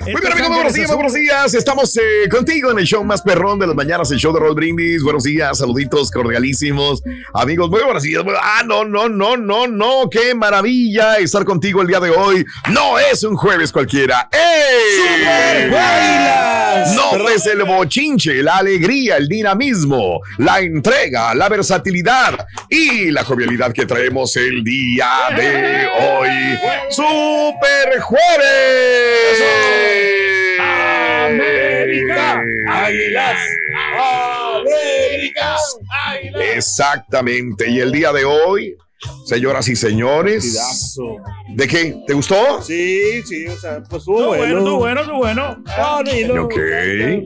Muy bien, amigos, buenos días, buenos días. Estamos eh, contigo en el show más perrón de las mañanas, el show de Raúl Brindis. Buenos días, saluditos cordialísimos. Amigos, muy buenos días. Ah, no, no, no, no, no. Qué maravilla estar contigo el día de hoy. No es un jueves cualquiera. ¡Ey! No es el bochinche, la alegría, el dinamismo, la entrega, la versatilidad y la jovialidad que traemos el día de hoy. ¡Super Jueves! América, Águilas, América, Águilas. Exactamente. Y el día de hoy, señoras y señores. ¿De qué? ¿Te gustó? Sí, sí, o sea, pues estuvo bueno, bueno. estuvo bueno, estuvo bueno. Ah, ni lo- Ok.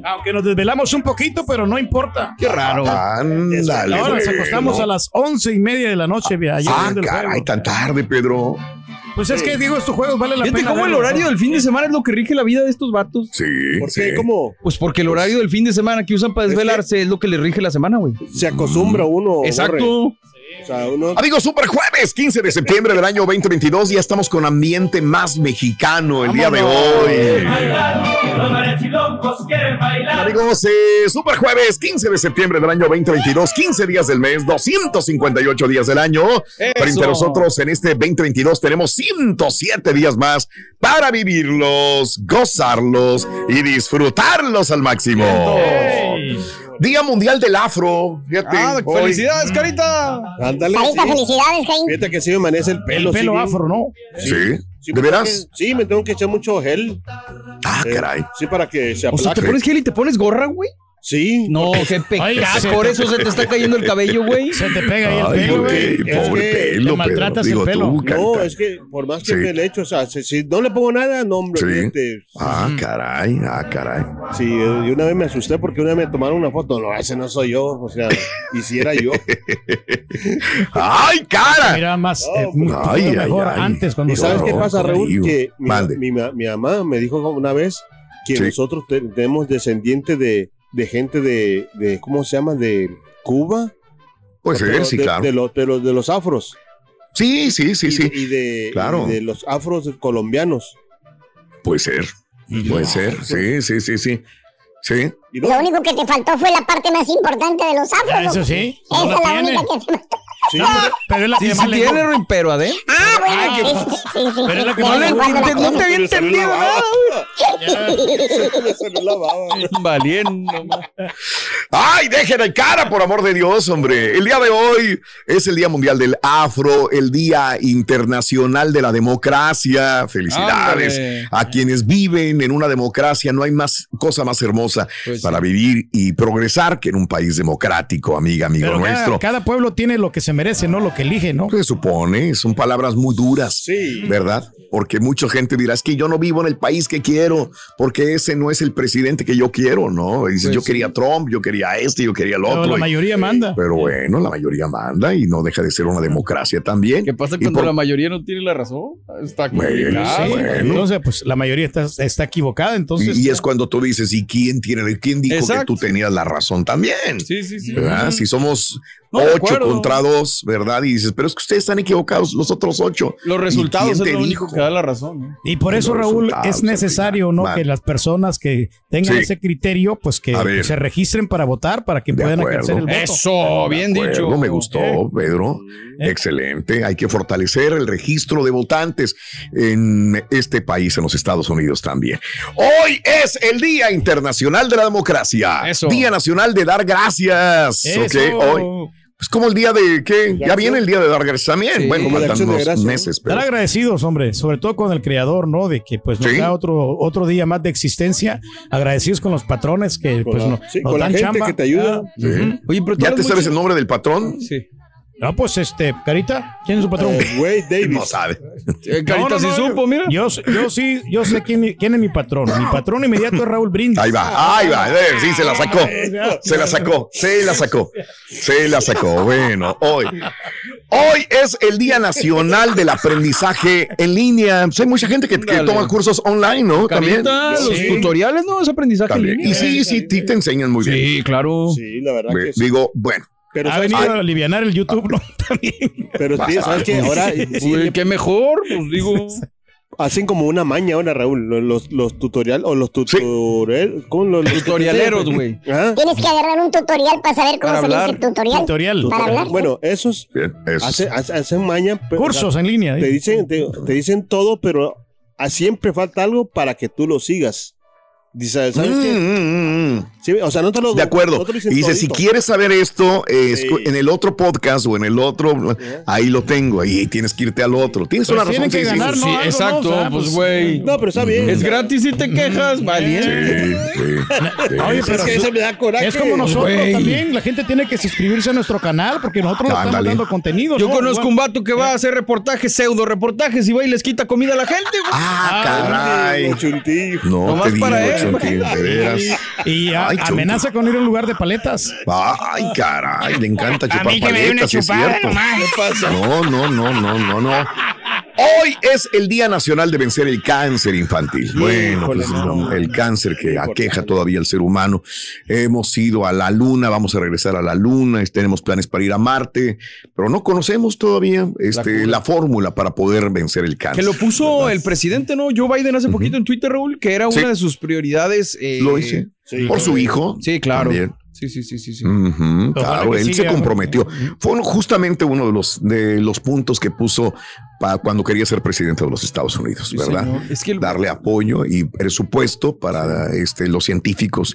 Aunque nos desvelamos un poquito, pero no importa. Qué raro. Ándale. Ahora nos bueno. acostamos a las once y media de la noche. ayer Ah, caray, tan tarde, Pedro. Pues es que digo, estos juegos vale la Fíjate pena. cómo el horario ¿no? del fin de semana es lo que rige la vida de estos vatos. Sí. ¿Por sí. qué? ¿Cómo? Pues porque el horario del fin de semana que usan para Es que- desvelarse es lo que le rige la semana, güey. Se acostumbra uno. Borre. Exacto. Sea, uno. Amigos, Super Jueves, 15 de septiembre del año 2022. Ya estamos con ambiente más mexicano el día de hoy. Amigos, eh, Super Jueves, 15 de septiembre del año 2022, 15 días del mes, 258 días del año. Frente a nosotros en este 2022 tenemos 107 días más para vivirlos, gozarlos y disfrutarlos al máximo. Día Mundial del Afro. Fíjate, Ah, hoy. felicidades, carita. Ándale. Carita, sí. felicidades, Caín. Fíjate que sí me amanece el El pelo. pelo sí, afro, ¿no? Sí, Sí, ¿de me tengo veras? que- sí, me tengo que echar mucho gel. Ah, eh, caray. Sí, para que se O sea, aplaque. ¿te pones gel y te pones gorra, güey? Sí. No, qué pecado. Por eso se te está cayendo el cabello, güey. Se te pega ahí el Ay, pelo, güey, pobre que pelo, te maltratas Pedro. el Digo pelo. tú, No, es que por más que Sí. me le echo, o sea, si, si no le pongo nada, no, hombre. Sí. Ah, caray, ah, caray. Sí, eh, y una vez me asusté porque una vez me tomaron una foto. No, ese no soy yo. O sea, y si era yo. ¡Ay, cara! Mira más, No, eh, un ay, ay, mejor ay. antes cuando ¿Y sabes qué pasa, Raúl? Que mi, mi mi mamá me dijo una vez que Sí. nosotros te- tenemos descendientes de, de gente de, de, ¿cómo se llama? De Cuba. Puede ser, sí, de, claro. De, los, de, los, de los afros. Sí, sí, sí, y, sí. Y de, Claro. y de los afros colombianos. Puede ser. Puede ser. Sí, sí, sí, sí. Sí. Lo único que te faltó fue la parte más importante de los afros. Ah, Eso sí. Esa es la única que te faltó. Sí, Pero es la Sí, que sí más le tiene, Ruin, pero adentro. Ah, bueno, sí, sí, sí, sí, Pero es la sí, que de no vez le- no te había entendido nada. Se me. Valiendo. ¡Ay, dejen el cara, por amor de Dios, hombre! El día de hoy es el Día Mundial del Afro, el Día Internacional de la Democracia. Felicidades Ándale. a quienes viven en una democracia. No hay más cosa más hermosa Pues para vivir y progresar que en un país democrático, amiga, amigo Pero cada, nuestro. cada pueblo tiene lo que se se merece, ¿no? Lo que elige, ¿no? Se supone, son palabras muy duras, Sí. ¿verdad? Porque mucha gente dirá, es que yo no vivo en el país que quiero, porque ese no es el presidente que yo quiero, ¿no? Y dices, Pues yo sí. quería Trump, yo quería este, yo quería el Pero otro. la y- mayoría manda. Pero bueno, la mayoría manda y no deja de ser una democracia también. ¿Qué pasa cuando por- la mayoría no tiene la razón? Está Bueno. Sí, bueno. Entonces, pues la mayoría está, está equivocada. Entonces, y, y es cuando tú dices, ¿y quién tiene, quién dijo Exacto. que tú tenías la razón también? Sí, sí, sí. ¿verdad? Si somos No, ocho contra dos, ¿verdad? Y dices, pero es que ustedes están equivocados, los otros ocho. Los ¿Y resultados es te lo único dijo? que da la razón. ¿no? Y por eso, Raúl, es necesario, ¿no? Que las personas que tengan Sí. ese criterio, pues que se registren para votar, para que De puedan acuerdo. ejercer el voto. Eso, bien dicho. Me gustó, Eh. Pedro. Excelente. Hay que fortalecer el registro de votantes en este país, en los Estados Unidos también. Hoy es el Día Internacional de la Democracia. Eso. Día Nacional de dar gracias. Eso. Ok, hoy. Pues como el día de qué? Ya viene el día de dar gracias también. Sí. bueno, faltan unos meses, pero Estar agradecidos, hombre, sobre todo con el creador, ¿no? De que pues nos Sí. da otro, otro día más de existencia. Agradecidos con los patrones que Con pues la- no- sí, nos con la dan gente chamba. que te ayuda. Ah. Oye, pero tú ¿Ya te sabes el nombre del patrón? Sí. No, pues este, Carita, ¿quién es su patrón? Eh, Wade Davis. No sabe. Eh, Carita No, no, sí no, supo, mira. Yo, yo sí, yo sé quién, quién es mi patrón. Mi patrón inmediato es Raúl Brindis. Ahí va, ahí va, eh, sí, se la sacó, se la sacó, se la sacó, se la sacó. Bueno, hoy, hoy es el Día Nacional del Aprendizaje en línea. Hay mucha gente que, toma cursos online, ¿no? También. Carita, los Sí. tutoriales, ¿no? Es aprendizaje. en También. línea. Y sí, sí, sí, te enseñan muy bien. Sí, claro. Sí, la verdad Ve- que sí. Digo, bueno, Pero Ha ¿sabes venido a aliviar el YouTube, ¿no? También. Pero tío, ¿sabes qué? Ahora sí, qué mejor, pues digo. hacen como una maña ahora, Raúl. Los, los, tutorial o los tutorial. ¿Cómo los, los Tutorialeros, güey. Ajá. Tienes que agarrar un tutorial para saber cómo Para se dice tutorial. Tutorial. Para hablar. Bueno, esos bien, eso. hace- hace- hacen maña. pero- Cursos en línea. Te ¿eh? dicen, te, te dicen todo, pero a siempre falta algo para que tú lo sigas. Dice, ¿sabes Mm, qué? mm, mm, mm. Sí, o sea, no te lo De acuerdo. no te lo dicen Y dice, si quieres saber esto, eh, Sí. en el otro podcast o en el otro, ahí lo tengo. Ahí tienes que irte al otro. Tienes una razón. que ganar. ¿no? Exacto, O sea, pues pues, güey. No, pero está bien. Es gratis y te quejas, valiente. Sí, sí, sí. Oye, pero Es que eso me da coraje. es como nosotros también. La gente tiene que suscribirse a nuestro canal porque nosotros le estamos dando contenido. Yo ¿no? conozco un vato que va a hacer reportajes, pseudo reportajes y va y les quita comida a la gente, güey. Ah, caray. No digo, para veras. Y a- Ay, Chunti. amenaza con ir a un lugar de paletas. Ay, caray, le encanta chupar mí que me dé una paletas, es cierto. nomás. No, no, no, no, no, no. Hoy es el Día Nacional de Vencer el Cáncer Infantil. Bueno, pues, no. el cáncer que aqueja todavía al ser humano. Hemos ido a la Luna, vamos a regresar a la Luna, tenemos planes para ir a Marte, pero no conocemos todavía este, la, fórmula para poder vencer el Que cáncer. lo puso el presidente, ¿no? Joe Biden hace poquito en Twitter, Raúl, que era Sí. una de sus prioridades. eh, Lo hice. Sí. Por su hijo. Sí, claro. También. Sí, sí, sí, sí. sí. Claro, que él se comprometió. Fue justamente uno de los, de los puntos que puso para cuando quería ser presidente de los Estados Unidos, Sí, ¿verdad? Es que el- Darle apoyo y presupuesto para este, los científicos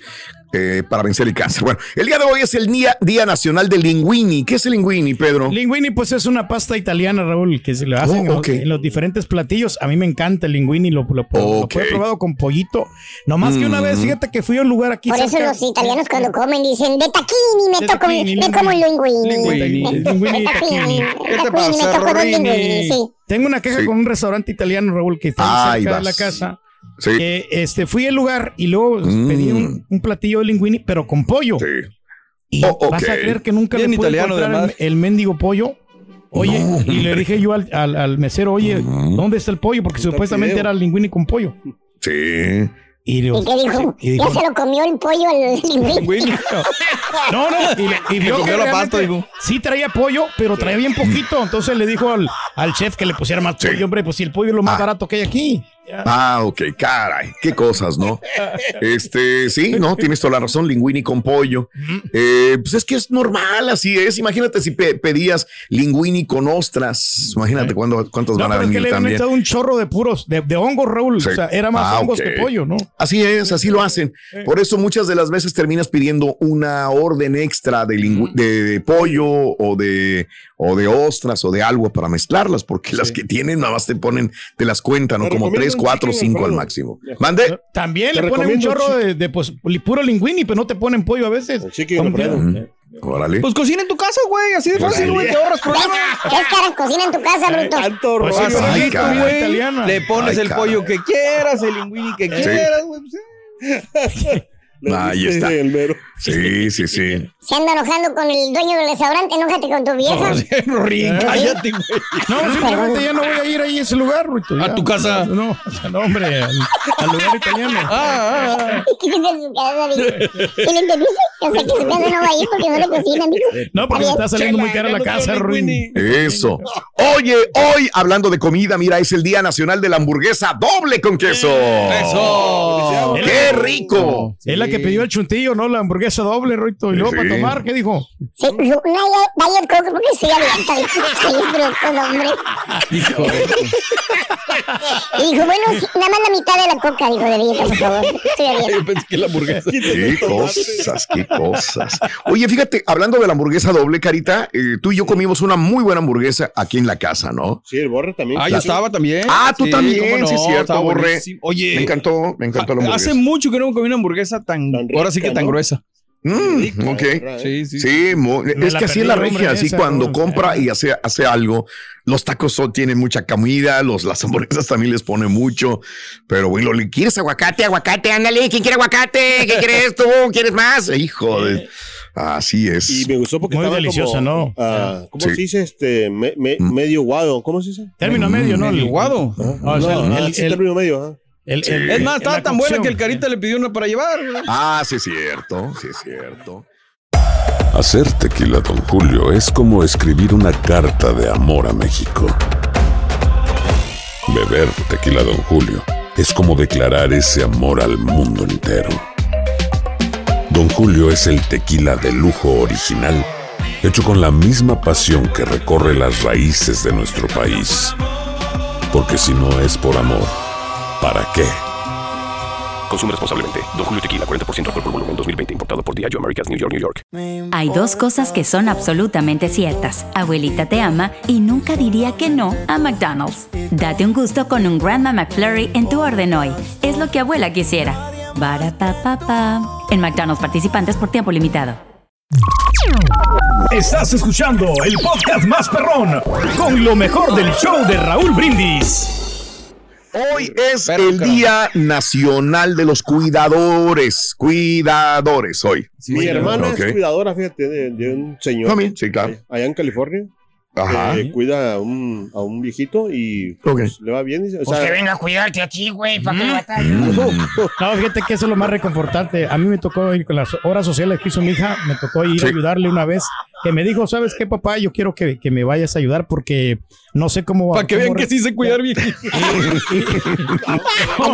eh, para vencer el cáncer. Bueno, el día de hoy es el Día, Día Nacional del Linguini. ¿Qué es el linguini, Pedro? Linguini, pues es una pasta italiana, Raúl, que se le hacen Oh, en los- ok. en los diferentes platillos. A mí me encanta el linguini, lo, lo, lo- lo he probado con pollito. Nomás que una vez, Mm. fíjate que fui a un lugar aquí Por eso los italianos cuando comen dicen de taquini me De toco me como un linguini. linguini, linguini, De tacchini. ¿Qué te taquini, pasa, me toco dos linguini, sí. Tengo una queja Sí. con un restaurante italiano, Raúl, que está Ahí cerca de la casa. Sí. Que este, fui al lugar y luego Mm. pedí un, un platillo de linguini, pero con pollo. Sí. Y Oh, vas a creer que nunca Bien le pude italiano, encontrar el, el mendigo pollo. Oye, No. y le dije yo al, al- al mesero, oye. ¿dónde está el pollo? Porque Está supuestamente era el linguini con pollo. Sí. Y, digo, ¿Y qué dijo? y dijo, Ya se lo comió el pollo al linguini. Güey, No, no, y, le- y vio comió que pasta, dijo. sí traía pollo, pero traía bien poquito. Entonces le dijo al, al chef que le pusiera más Sí. pollo, hombre, pues si el pollo es lo más Ah. barato que hay aquí. Ah, ok, caray, qué cosas, ¿no? Este, sí, no, tienes toda la razón, linguini con pollo. Eh, pues es que es normal, así es. Imagínate si pe- pedías linguini con ostras. Imagínate cuándo, cuántos No, van a pero es que venir le también. un chorro de puros, de, de hongos, Raúl. Sí. O sea, era más Ah, hongos que pollo, ¿no? Así es, así lo hacen. Por eso muchas de las veces terminas pidiendo una orden extra de, lingu- de, de pollo o de, o de ostras o de algo para mezclarlas, porque las que tienen nada más te ponen, te las cuentan, ¿no? Como recomiendo 3, 4, 5 al máximo. Mande. También le ponen un chorro de, de, pues, puro linguini, pero no te ponen pollo a veces. Pues cocina en tu casa, güey. Así de fácil, güey. Te ahorras problemas. ¿Qué caras cocina en tu casa, bruto? Tanto Pues sí, Ay, sí, italiana. Le pones Ay, el pollo que quieras, el linguini que quieras, güey. pues. Le Ahí está. el mero. Sí, sí, sí. Se anda enojando con el dueño del restaurante, enójate con tu vieja. Rorín, cállate, güey. No, simplemente ya no voy a ir ahí a ese lugar, Ruito. ¿A tu casa? No, no, hombre, al, al lugar italiano. Ah, ah, ah. ¿Qué es su casa? ¿Sí le entendiste? O sea, que su casa no va a ir porque no le cocinan, dijo. No, porque Está está saliendo muy cara la casa, Ruin. Eso. Oye, hoy hablando de comida, mira, es el Día Nacional de la Hamburguesa doble con queso. Eso. ¡Qué rico! Es la que pidió el chuntillo, ¿no? La hamburguesa doble, Ruito. Y luego Sí. para tomar, ¿qué dijo? Sí, una Diet Coke porque estoy abierta. dijo. Sí, bruto, no, hombre. Y dijo, bueno, sí, nada más la mitad de la coca, dijo, de dieta, por favor. Yo pensé que la hamburguesa. Qué cosas, qué cosas. Oye, fíjate, hablando de la hamburguesa doble, Carita, eh, tú y yo comimos una muy buena hamburguesa aquí en la casa, ¿no? Sí, el borre también. Ah, yo estaba también. Ah, tú también, cómo no, sí, cierto, estaba Borre. buenísimo. Oye, Me encantó, me encantó la ha- hamburguesa. hace mucho que no comí una hamburguesa tan, Tan rica, ahora sí que tan ¿no? gruesa. Mm, ok. Sí, sí. Sí, es que así es la regia, así esa, cuando no, compra y hace, hace algo, los tacos son- tienen mucha comida, los, las hamburguesas también les pone mucho, pero bueno, ¿le ¿quieres aguacate? Aguacate, ándale, ¿quién quiere aguacate? ¿Qué quieres tú? ¿Quieres más? Hijo de... Así es. Y me gustó porque Muy estaba deliciosa, como, ¿no? ah, ¿Cómo Sí. se dice? Este, me- me- Mm. medio guado. ¿Cómo se dice? Término medio, ¿no? Medio El- guado. Ah, o sea, No, el- ah, el- término medio. ajá. El- Sí. el- Es más, estaba tan buena que el Carita le pidió una para llevar. Ah, sí es cierto, sí es cierto. Hacer tequila, Don Julio, es como escribir una carta de amor a México. Beber tequila, Don Julio, es como declarar ese amor al mundo entero. Don Julio es el tequila de lujo original, hecho con la misma pasión que recorre las raíces de nuestro país. Porque si no es por amor, ¿para qué? Consume responsablemente. Don Julio Tequila, 40% alcohol por volumen, 2020. Importado por Diageo Americas, New York, New York. Hay dos cosas que son absolutamente ciertas. Abuelita te ama y nunca diría que no a McDonald's. Date un gusto con un Grandma McFlurry en tu orden hoy. Es lo que abuela quisiera. Barapapapa. En McDonald's participantes por tiempo limitado. Estás escuchando el podcast más perrón con lo mejor del show de Raúl Brindis. Hoy es el Día Nacional de los Cuidadores. Cuidadores hoy. Mi hermana Ok. es cuidadora, fíjate, de, de un señor. También, sí, claro. Allá en California. Ajá. que cuida a un, a un viejito y pues, le va bien. dice, O Pues sea, que venga a cuidarte a ti, güey, para que batalles. No, fíjate que eso es lo más reconfortante. A mí me tocó ir con las horas sociales que hizo mi hija, me tocó ir Sí. a ayudarle una vez, que me dijo, ¿sabes qué, papá? Yo quiero que, que me vayas a ayudar porque no sé cómo... Para que cómo vean que sí sé cuidar bien. Aquí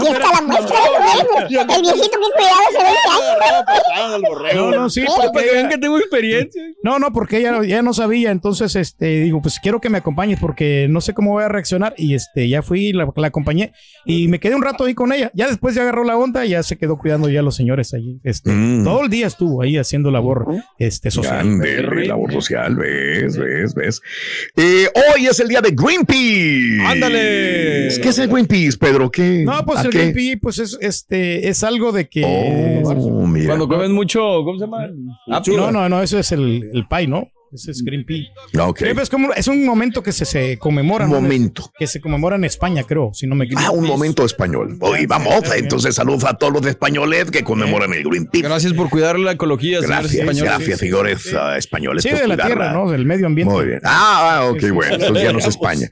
está la muestra, güey. El viejito que cuidaba hace 20 años. No, no, sí, Para porque que vean que tengo experiencia. No, no, porque ella ya no sabía, entonces este digo, pues quiero que me acompañes porque no sé cómo voy a reaccionar y este ya fui, la, la acompañé y me quedé un rato ahí con ella. Ya después ya agarró la onda, y ya se quedó cuidando ya a los señores allí. Este, Mm. todo el día estuvo ahí haciendo labor este social. Grande, labor social, ves, ves, ves. Eh, hoy es el día de Greenpeace. Ándale. ¿Qué es el Greenpeace, Pedro? ¿Qué? No, pues ¿A el qué? Greenpeace, pues es este es algo de que Oh, mira. Cuando comen mucho, ¿cómo se llama? no, no, no, eso es el, el pie, ¿no? Ese es Greenpeace. Ah, ok. Es, como, es un momento que se, se conmemora. Un ¿no? momento. Que se conmemora en España, creo, si no me equivoco. Ah, un momento español. Hoy vamos, entonces saludos a todos los españoles que conmemoran el Greenpeace. Gracias por cuidar la ecología, señores Gracias, españoles. gracias, señores ah, españoles. Sí, de la tierra, ¿no? Del medio ambiente. Muy bien. Ah, ok, Sí, sí. bueno, entonces ya no es España.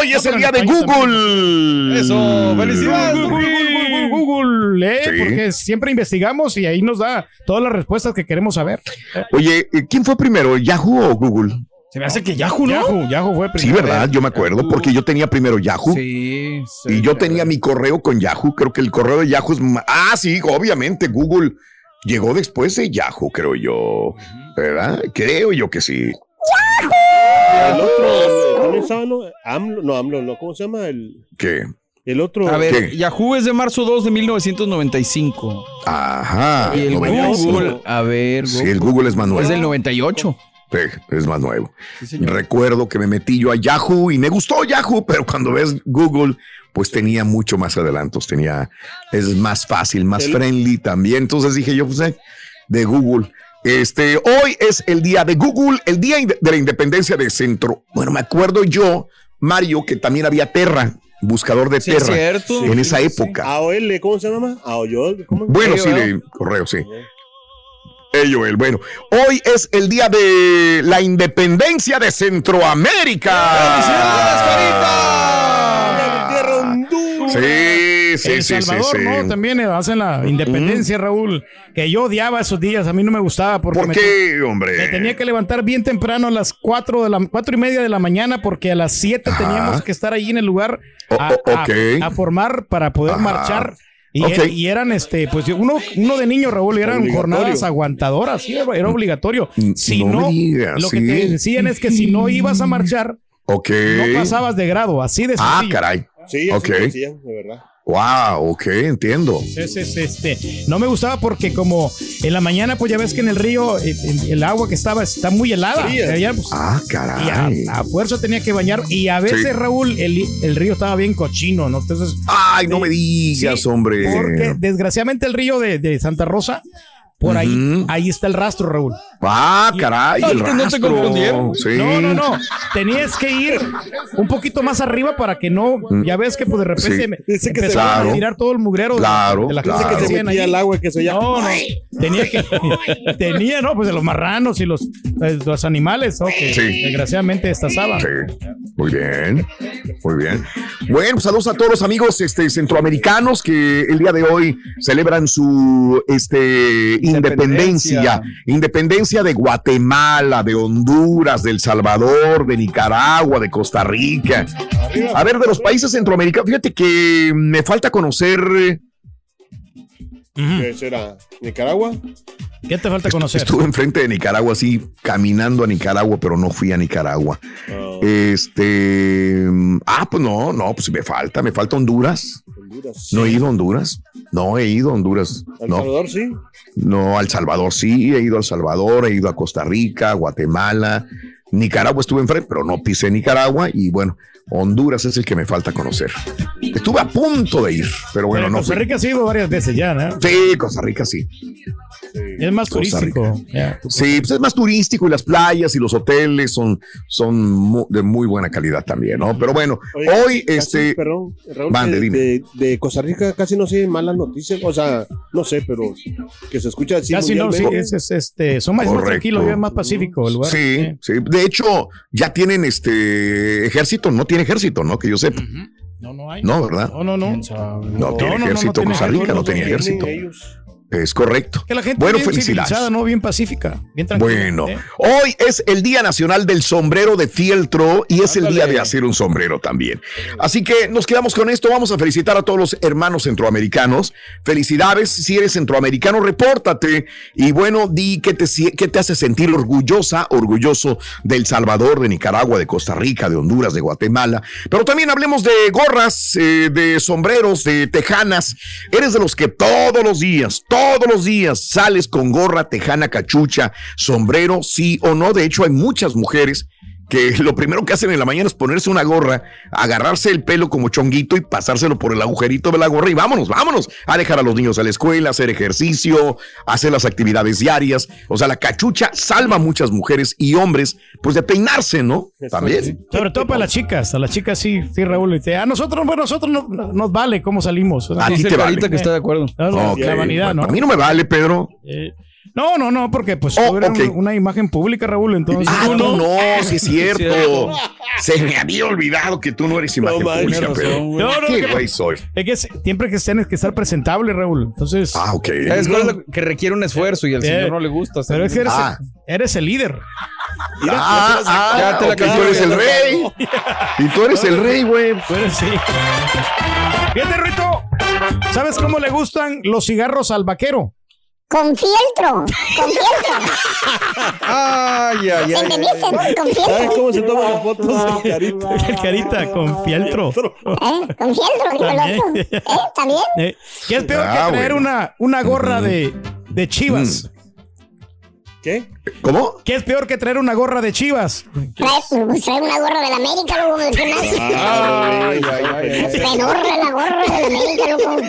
Hoy es el día de. Google. Eso, felicidades, Google, Google, ¿eh? Sí. Porque siempre investigamos y ahí nos da todas las respuestas que queremos saber. Oye, eh, ¿quién fue primero, Yahoo o Google? Se me hace que Yahoo, ¿no? Yahoo, Yahoo fue Sí, primero. ¿verdad? Yo me acuerdo, porque yo tenía primero Yahoo. Sí. Y yo tenía mi correo con Yahoo. Creo que el correo de Yahoo es. Ah, sí, obviamente. Google llegó después de Yahoo, creo yo. ¿Verdad? Creo yo que sí. el otro, ¿también estaba, no? AMLO, no, AMLO, no, ¿cómo se llama? El, ¿Qué? El otro. A ver, ¿Qué? Yahoo es de marzo 2 de 1995. Ajá. Y el 95. Google, a ver, Sí, el Google es Manuel. es del 98. Sí, es más nuevo. Recuerdo que me metí yo a Yahoo y me gustó Yahoo, pero cuando ves Google, pues tenía mucho más adelantos, tenía, es más fácil, más friendly también. Entonces dije yo, pues eh, de Google. Este, hoy es el día de Google, el día de la independencia de Centro. Bueno, me acuerdo yo, Mario, que también había Terra, buscador de Sí, es Terra, cierto. en esa Sí, época. AOL, ¿cómo se llama? AOL, ¿cómo? Bueno, sí, de correo, sí. Joel, bueno, hoy es el día de la independencia de Centroamérica. Tierra Honduras. Sí, sí, El sí, sí, Salvador, sí. ¿no? También hacen la independencia, Raúl. Que yo odiaba esos días, a mí no me gustaba porque ¿Por me, qué, me hombre? tenía que levantar bien temprano a las 4 de la cuatro y media de la mañana porque a las 7 Ajá. teníamos que estar ahí en el lugar O- a, o- a- formar para poder Ajá. marchar. Y, er- eran este, pues uno, uno de niño, Raúl, y eran jornadas aguantadoras, sí, era, era obligatorio. Si Mm, no no, me digas, lo que sí. te decían es que si no ibas a marchar, Ok. no pasabas de grado, así de Ah, caray. Sí, así Ok. me decían, de verdad. Wow, ok, entiendo. Entonces, este, no me gustaba porque como en la mañana, pues ya ves que en el río eh, el, el agua que estaba está muy helada. Allá, pues, Ah, y caray. a, a fuerza tenía que bañar. Y a veces, Sí. Raúl, el, el río estaba bien cochino, ¿no? Entonces, Ay, no me digas, Sí, hombre. porque desgraciadamente el río de, de Santa Rosa, por ahí, ahí está el rastro, Raúl. Ah, caray, el no te rastro. confundieron. Sí. No, no, no. Tenías que ir un poquito más arriba para que no. Ya ves que pues de repente Sí. me Dice que Claro. a tirar todo el mugrero de- Claro, de la gente claro. que se ahí. al agua que se llama. No, no. Tenía que. tenía, ¿no? Pues de los marranos y los, eh, los animales, ¿no? Que Sí. desgraciadamente estazaban. Sí, muy bien, muy bien. Bueno, pues saludos a todos los amigos este, centroamericanos que el día de hoy celebran su este, independencia. Independencia. De Guatemala, de Honduras, de El Salvador, de Nicaragua, de Costa Rica. A ver, de los países centroamericanos, fíjate que me falta conocer. ¿Qué será? ¿Nicaragua? ¿Qué te falta conocer? Estuve enfrente de Nicaragua, así caminando a Nicaragua, pero no fui a Nicaragua. Ah, Este. Ah, pues no, no, pues me falta, me falta Honduras. Honduras. No he ido a Honduras. No he ido a Honduras. ¿El No, Salvador sí? no, al Salvador sí, he ido al Salvador, he ido a Costa Rica, Guatemala, Nicaragua estuve enfrente, pero no pisé Nicaragua y bueno, Honduras es el que me falta conocer. Estuve a punto de ir, pero bueno, Pero no Costa fui. Rica ha ido varias veces ya, ¿no? Sí, Costa Rica sí. Es más Costa turístico. Sí, pues es más turístico y las playas y los hoteles son, son mu- de muy buena calidad también, ¿no? Pero bueno, Oye, hoy casi, este... Perdón, Raúl, Mande, de, dime. de- de Costa Rica casi no se malas noticias. O sea, no sé, pero que se escucha así. Casi no, sí, mundialmente. es, es, este, son más, tranquilos, es más pacífico el lugar. Sí, sí. De hecho, ya tienen este ejército, no tiene ejército, ¿no? Que yo sepa. No, no hay. No, ¿verdad? No, no, no. No, No, tiene no, no, ejército Costa Rica, no ejército, tenía ejército. Ellos. Es correcto. Que la gente Bueno, bien felicidades. ¿no? Bien pacífica, bien tranquila. Bueno, ¿eh? hoy es el Día Nacional del Sombrero de Fieltro y es el día de hacer un sombrero también. Así que nos quedamos con esto. Vamos a felicitar a todos los hermanos centroamericanos. Felicidades. Si eres centroamericano, repórtate. Y bueno, di qué te, qué te hace sentir orgullosa, orgulloso de El Salvador, de Nicaragua, de Costa Rica, de Honduras, de Guatemala. Pero también hablemos de gorras, eh, de sombreros, de tejanas. Eres de los que todos los días, todos los días sales con gorra, tejana, cachucha, sombrero, sí o no. De hecho, hay muchas mujeres que lo primero que hacen en la mañana es ponerse una gorra, agarrarse el pelo como chonguito y pasárselo por el agujerito de la gorra y vámonos, vámonos a dejar a los niños a la escuela, hacer ejercicio, hacer las actividades diarias. O sea, la cachucha salva a muchas mujeres y hombres, pues de peinarse, ¿no? También. Sobre todo para las chicas, a las chicas sí, sí, Raúl. Dice, A nosotros, bueno, nosotros no, no- nos vale cómo salimos. A ti te vale. que está de acuerdo. No, no, Ok, La vanidad, bueno, ¿no? A mí no me vale, Pedro. Eh, no, no, no, porque pues Oh, tú eres ok. una, una imagen pública, Raúl, entonces Ah, tú tú no. no, sí es cierto. Se me había olvidado que tú no eres imagen No, pública, razón, güey. No, no, Qué güey soy. Es que siempre que tienes que estar presentable, Raúl. Entonces, Ah, ok. ¿Sabes cuál es lo que requiere un esfuerzo y al Eh, señor no le gusta? pero es que eres, Ah. eres el líder. Ah, ah, ya te la ok, tú cambié, eres el rey. Y tú eres el rey, güey. Tú eres sí. Fíjate, Rito. ¿Sabes cómo le gustan los cigarros al vaquero? Con fieltro. Con fieltro. Ay, ay, ¿Se ay. entendiste? Con ¿Sabes fieltro. cómo se toman las fotos de carita? El carita con fieltro. ¿Eh? Con fieltro, dijo el otro. ¿Eh? ¿También? Eh, ¿Qué es peor Ah, que traer bueno. una, una gorra de, de chivas? ¿Qué? ¿Cómo? ¿Qué es peor que traer una gorra de chivas? Trae, pues, trae una gorra de la América, loco. ¿Qué más? Ay, ay, ay, ay. Enorme la gorra de la América, loco.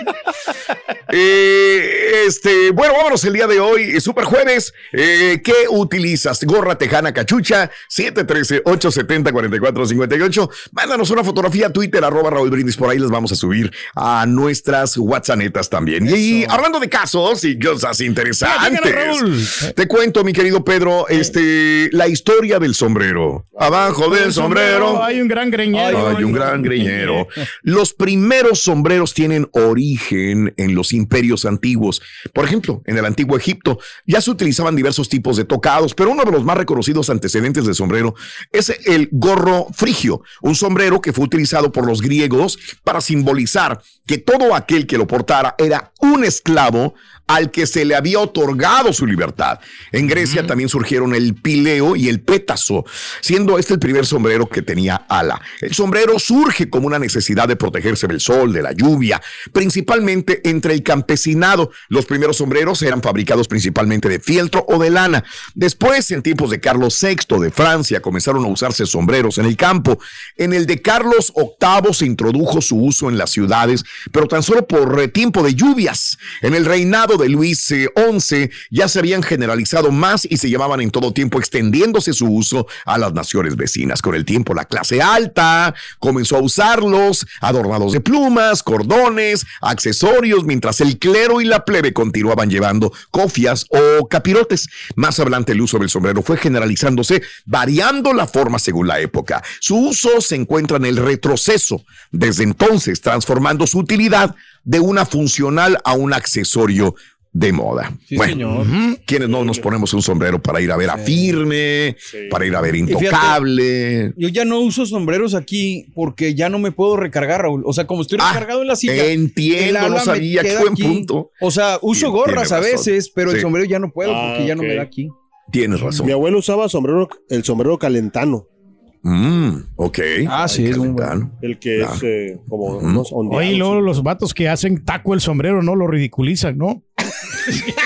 Eh, este, bueno, vámonos el día de hoy, eh, super jueves. Eh, ¿Qué utilizas? Gorra tejana cachucha, 713-870-4458. Mándanos una fotografía a Twitter, arroba Raúl Brindis, por ahí les vamos a subir a nuestras WhatsApps también. Y hablando de casos y cosas interesantes, te cuento, mi querido Pedro, este, la historia del sombrero. Abajo del sombrero. Hay un gran greñero. Hay un gran greñero. Los primeros sombreros tienen origen en los imperios antiguos. Por ejemplo, en el antiguo Egipto ya se utilizaban diversos tipos de tocados, pero uno de los más reconocidos antecedentes del sombrero es el gorro frigio, un sombrero que fue utilizado por los griegos para simbolizar que todo aquel que lo portara era un esclavo al que se le había otorgado su libertad. En Grecia también surgieron el pileo y el pétaso, siendo este el primer sombrero que tenía ala. El sombrero surge como una necesidad de protegerse del sol, de la lluvia, principalmente entre el campesinado. Los primeros sombreros eran fabricados principalmente de fieltro o de lana. Después, en tiempos de Carlos VI de Francia, comenzaron a usarse sombreros en el campo. En el de Carlos VIII se introdujo su uso en las ciudades, pero tan solo por tiempo de lluvias. En el reinado de Luis XI ya se habían generalizado más y se llevaban en todo tiempo extendiéndose su uso a las naciones vecinas. Con el tiempo la clase alta comenzó a usarlos, adornados de plumas, cordones, accesorios, mientras el clero y la plebe continuaban llevando cofias o capirotes. Más adelante el uso del sombrero fue generalizándose, variando la forma según la época. Su uso se encuentra en el retroceso, desde entonces transformando su utilidad de una funcional a un accesorio de moda. Sí, bueno, señor. quienes no nos ponemos un sombrero para ir a ver a firme, para ir a ver fíjate, intocable. Yo ya no uso sombreros aquí porque ya no me puedo recargar, Raúl. O sea, como estoy recargado en la silla. Ah, entiendo, no sabía, qué buen aquí. punto. O sea, uso Tien- gorras a veces, pero el sombrero ya no puedo Ah, porque ya no me da aquí. Tienes razón. Mi abuelo usaba sombrero, el sombrero calentano. Mm, ok. Ah, sí, es un. El que es eh, como Ujú. unos ondeados. Oye, y luego los vatos que hacen taco el sombrero, ¿no? Lo ridiculizan, ¿no?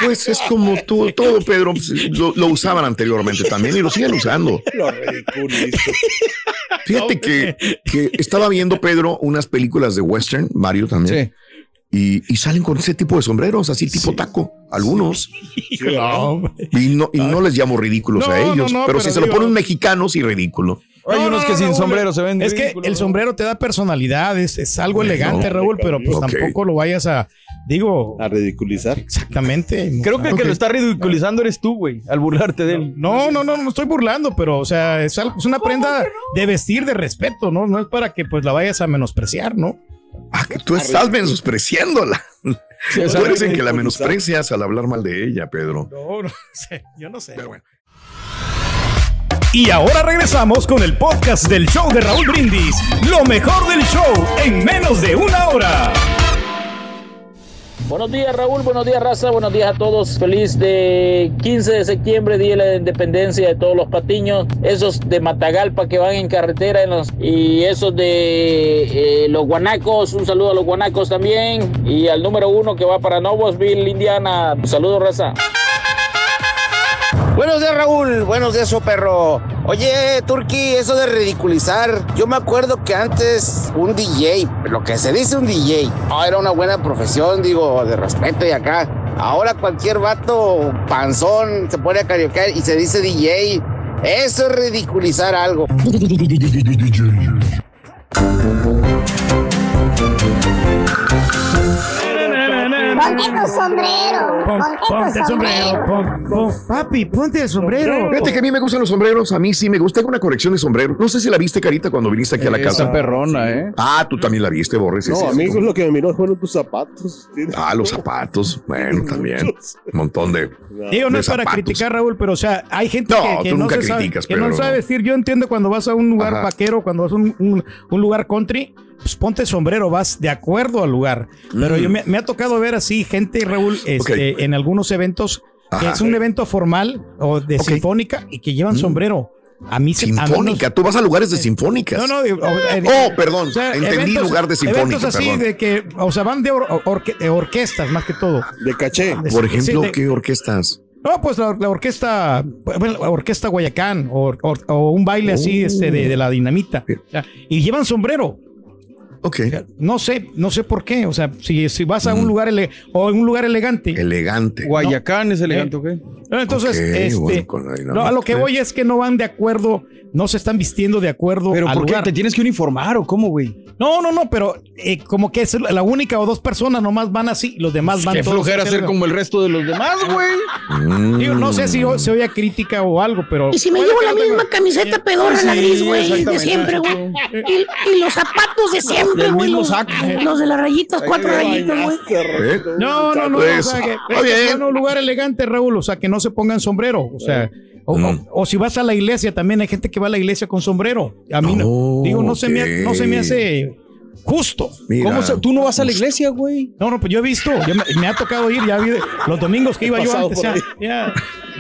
Pues es como tú, todo, Pedro. pues, Lo, lo usaban anteriormente también y lo siguen usando. Lo ridiculizo. Fíjate que, que estaba viendo, Pedro, unas películas de western, Mario también. Sí. Y, y salen con ese tipo de sombreros, así tipo taco, algunos. No, Y no, y no les llamo ridículos No, a ellos, no, pero, pero si se lo ponen un mexicano, sí ridículo. Hay No, unos no, que no, sin Raúl, sombrero se ven Es que el sombrero te da personalidad, es, es algo elegante, Raúl, pero pues tampoco lo vayas a, digo, A ridiculizar. exactamente. Creo que el que lo está ridiculizando eres tú, güey, al burlarte de él. No, no, no, no estoy burlando, pero, o sea, es, algo- es una prenda de vestir de respeto, ¿no? No es para que pues la vayas a menospreciar, ¿no? Ah, que tú estás menospreciándola. Sí, o Tú sea, eres el que la menosprecias al hablar mal de ella, Pedro. No, no sé, yo no sé. Pero bueno. Y ahora regresamos con el podcast del show de Raúl Brindis. Lo mejor del show en menos de una hora. Buenos días Raúl, buenos días Raza, buenos días a todos. Feliz de 15 de septiembre, Día de la Independencia de todos los patiños. Esos de Matagalpa que van en carretera y esos de eh, los guanacos. Un saludo a los guanacos también. Y al número uno que va para Novosville, Indiana. Un saludo Raza. Buenos días, Raúl. Buenos días, su perro. Oye, Turki, eso de ridiculizar. Yo me acuerdo que antes un DJ, lo que se dice un DJ, ah, era una buena profesión, digo, de respeto y acá. Ahora cualquier vato panzón se pone a cariocar y se dice DJ. Eso es ridiculizar algo. Ponte tu sombrero. Pon- Ponte ponte tu el sombrero. sombrero. pon- pon- papi, ponte el sombrero. Fíjate que a mí me gustan los sombreros, a mí sí me gusta. Tengo una colección de sombreros. No sé si la viste, Carita, cuando viniste aquí a la Esa casa. perrona, ¿eh? Ah, tú también la viste, Borges. No, sí, a mí sí. lo que me miró fueron tus zapatos. Ah, los zapatos. Bueno, también. Un montón de. Digo, no de es para zapatos. criticar, Raúl, pero o sea, hay gente No, que, que tú no, nunca se sabe, criticas, que no sabe vestir. Yo entiendo cuando vas a un lugar Ajá. vaquero, cuando vas a un, un- un lugar country, pues ponte sombrero, vas de acuerdo al lugar. Pero Mm. yo me, me ha tocado ver así gente, Raúl, este, en algunos eventos, que es un evento formal o de sinfónica y que llevan sombrero. A mí se a mí no- Sinfónica. Tú vas a lugares de sinfónicas. no, no, digo, o- eh, Oh, perdón. o sea, Entendí lugar de sinfónica. Eventos así perdón. de que, o sea, van de, or- orque- de orquestas más que todo. De caché. Por ejemplo, Sí, de- ¿qué orquestas? No, pues la, la orquesta, bueno, la orquesta Guayacán o, o- o un baile así este, de, de la dinamita. O sea, y llevan sombrero. Ok. No sé, no sé por qué. O sea, si, si vas a un lugar ele- o en un lugar elegante. Elegante. Guayacán es elegante, ¿ok? No, Entonces, Ok, este, bueno, no, a lo que voy es que no van de acuerdo, no se están vistiendo de acuerdo Pero al ¿por qué lugar. te tienes que uniformar o cómo, güey? No, no, no, pero eh, como que es la única o dos personas nomás van así, los demás van Qué todos. flojera ser como el resto de los demás, güey. Digo, no sé si o- se oye crítica o algo, pero. Y si me llevo la misma camiseta pedorra, la gris, güey, de siempre, güey. Y, y los zapatos de siempre, Del mismo Los, saco. los de las rayitas, cuatro rayitas, güey. ¿Eh? No, no, no, Pues, o sea, que está es a un lugar elegante, Raúl, o sea, que no se pongan sombrero, o sea, o, Mm. o- o si vas a la iglesia, también hay gente que va a la iglesia con sombrero. A mí no, Oh, digo, no se, me, ha- no se me hace justo. Mira. ¿Cómo se- tú no vas a la iglesia, güey? No, no, pues yo he visto, yo me, me ha tocado ir, ya vi los domingos que iba yo antes, ya, ya.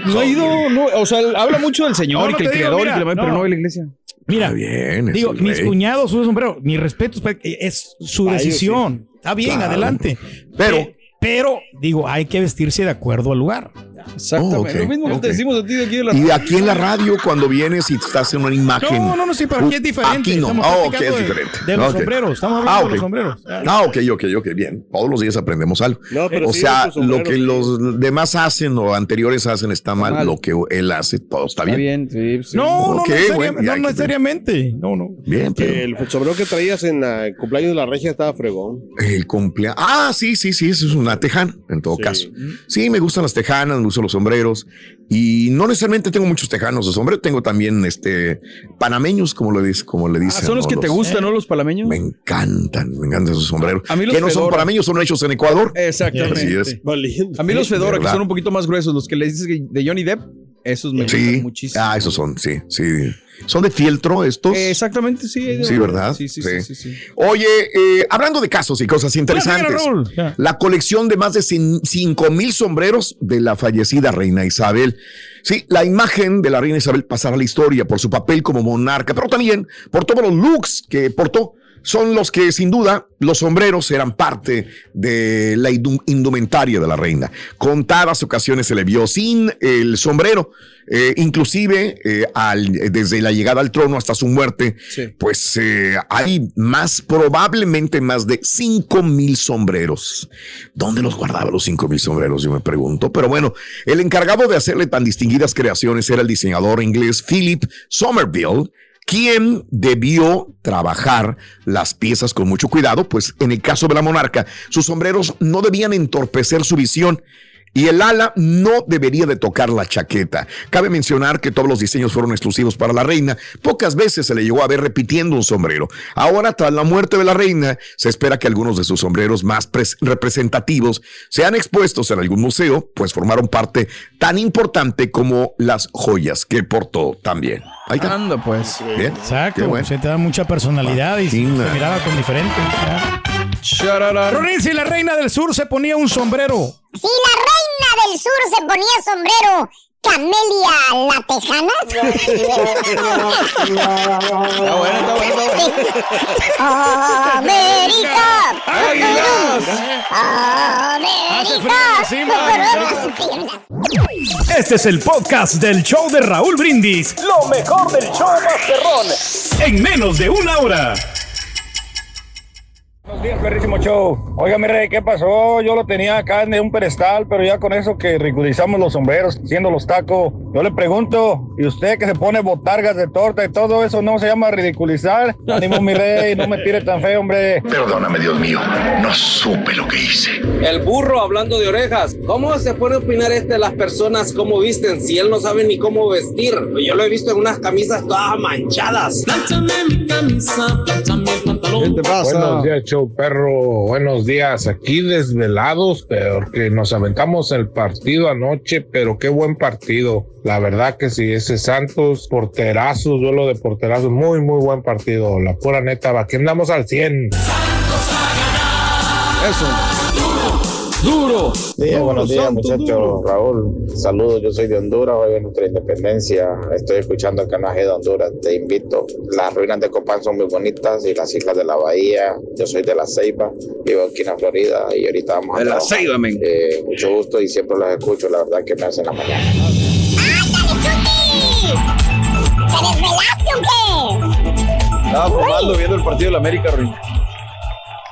No ha ido, no, o sea, habla mucho del Señor No, y no que el creador mira, y que la no. pero no de la iglesia. Mira, bien, digo, mis rey. cuñados usan sombrero, mi respeto, es- su decisión. Está bien, Claro. adelante. Pero- Pe- pero, digo, hay que vestirse de acuerdo al lugar. Exactamente. Oh, ok, Lo mismo que ok. te decimos a ti de aquí de la Y aquí en la radio, cuando vienes y estás en una imagen. No, no, no, sí, pero aquí es diferente. Aquí no. Ah, ok, platicando es de- diferente. de los Ok. sombreros, estamos hablando Ah, de ok. los sombreros. Ah, ok, ok, ok, bien. Todos los días aprendemos algo. No, pero o sí, sea, lo que los demás hacen o anteriores hacen está mal. mal. Lo que él hace, todo está Está bien. bien, sí, sí. No, no, Ok, necesariamente, no que- necesariamente. No, no. Bien, pero El sombrero que traías en la- el cumpleaños de la regia estaba fregón. el cumpleaños. Ah, sí, sí, sí, eso es una tejana, en todo Sí. caso. Sí, me gustan las tejanas, gustan los sombreros. Y no necesariamente tengo muchos tejanos de sombrero, tengo también este panameños, como le dice, como le Ah, dicen. son los ¿no? que te gustan, ¿no? Los palameños. Me encantan, me encantan esos sombreros. A mí los que no son panameños, son hechos en Ecuador. Exactamente. Así es. A mí los Fedora, que son un poquito más gruesos, los que le dices de Johnny Depp, esos me Sí. gustan muchísimo. Ah, esos son, sí, sí. Son de fieltro estos. Eh, exactamente, sí. Sí, ¿verdad? Sí, sí, sí. sí, sí. Oye, eh, hablando de casos y cosas interesantes. Ya. la colección de más de 5 mil sombreros de la fallecida reina Isabel. Sí, la imagen de la reina Isabel pasará a la historia por su papel como monarca, pero también por todos los looks que portó. Son los que sin duda los sombreros eran parte de la indu- indumentaria de la reina. Contadas ocasiones se le vio sin el sombrero, eh, inclusive eh, al- desde la llegada al trono hasta su muerte, pues eh, hay más, probablemente más de 5 mil sombreros. ¿Dónde los guardaba los 5 mil sombreros? Yo me pregunto. Pero bueno, el encargado de hacerle tan distinguidas creaciones era el diseñador inglés Philip Somerville, quien debió trabajar las piezas con mucho cuidado, pues en el caso de la monarca, sus sombreros no debían entorpecer su visión y el ala no debería de tocar la chaqueta. Cabe mencionar que todos los diseños fueron exclusivos para la reina. Pocas veces se le llegó a ver repitiendo un sombrero. Ahora, tras la muerte de la reina, se espera que algunos de sus sombreros más pres- representativos sean expuestos en algún museo, pues formaron parte tan importante como las joyas que portó también. Ahí está. Anda, pues. Bien. Exacto, Qué bueno. se te da mucha personalidad y se, miraba con diferente. Ronin, si la reina del sur se ponía un sombrero. Si la reina del sur se ponía sombrero, Camelia la Tejana. Está bueno, está bueno, está bueno. América. ¡Águilas! América. Este es el podcast del show de Raúl Brindis. Lo mejor del show Masterrón. En menos de una hora. Buenos días, perrísimo show. Oiga, mi rey, ¿qué pasó? Yo lo tenía acá en un pedestal, pero ya con eso que ridiculizamos los sombreros, siendo los tacos. Yo le pregunto, ¿y usted que se pone botargas de torta y todo eso no se llama ridiculizar? Ánimo, mi rey, no me tire tan feo, hombre. Perdóname, Dios mío, no supe lo que hice. El burro hablando de orejas. ¿Cómo se puede opinar este de las personas cómo visten si él no sabe ni cómo vestir? Yo lo he visto en unas camisas todas manchadas. ¿Qué te pasa? Buenos días, show perro. Buenos días. Aquí desvelados, porque nos aventamos el partido anoche, pero qué buen partido. La verdad que sí, ese Santos, porterazos, duelo de porterazos, muy, muy buen partido. La pura neta, aquí andamos al 100. Eso. Duro. Sí, buenos días, muchachos. Raúl, saludos. Yo soy de Honduras. Hoy es nuestra independencia. Estoy escuchando el canal de Honduras. Te invito. Las ruinas de Copán son muy bonitas y las islas de la Bahía. Yo soy de La Ceiba. Vivo aquí en la Florida y ahorita vamos a. De La. Ceiba, men. Eh, mucho gusto y siempre los escucho. La verdad que me hacen la mañana. ¿Te desvelaste o qué? Estaba fumando viendo el partido de la América, Ruin.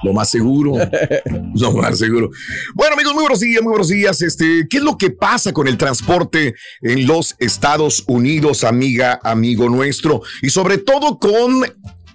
Lo más seguro. Lo más seguro. Bueno, amigos, muy buenos días, muy buenos días. Este, ¿qué es lo que pasa con el transporte en los Estados Unidos, amiga, amigo nuestro? Y sobre todo con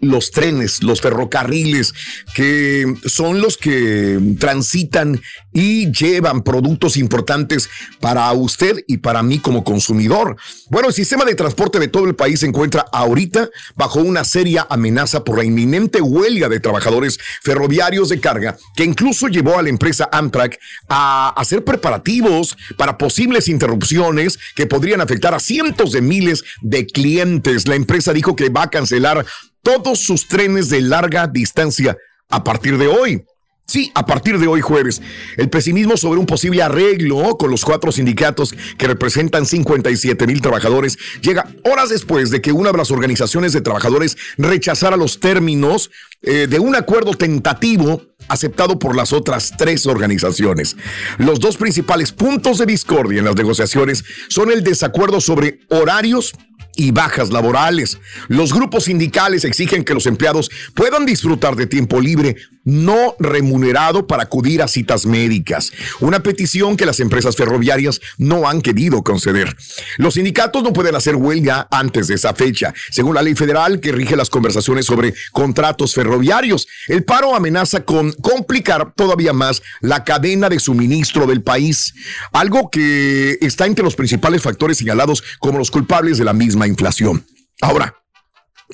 los trenes, los ferrocarriles, que son los que transitan y llevan productos importantes para usted y para mí como consumidor. Bueno, el sistema de transporte de todo el país se encuentra ahorita bajo una seria amenaza por la inminente huelga de trabajadores ferroviarios de carga, que incluso llevó a la empresa Amtrak a hacer preparativos para posibles interrupciones que podrían afectar a cientos de miles de clientes. La empresa dijo que va a cancelar todos sus trenes de larga distancia a partir de hoy. Sí, a partir de hoy jueves, el pesimismo sobre un posible arreglo con los cuatro sindicatos que representan 57 mil trabajadores llega horas después de que una de las organizaciones de trabajadores rechazara los términos eh, de un acuerdo tentativo aceptado por las otras tres organizaciones. Los dos principales puntos de discordia en las negociaciones son el desacuerdo sobre horarios y bajas laborales. Los grupos sindicales exigen que los empleados puedan disfrutar de tiempo libre no remunerado para acudir a citas médicas, una petición que las empresas ferroviarias no han querido conceder. Los sindicatos no pueden hacer huelga antes de esa fecha, según la ley federal que rige las conversaciones sobre contratos ferroviarios. El paro amenaza con complicar todavía más la cadena de suministro del país, algo que está entre los principales factores señalados como los culpables de la misma inflación. Ahora,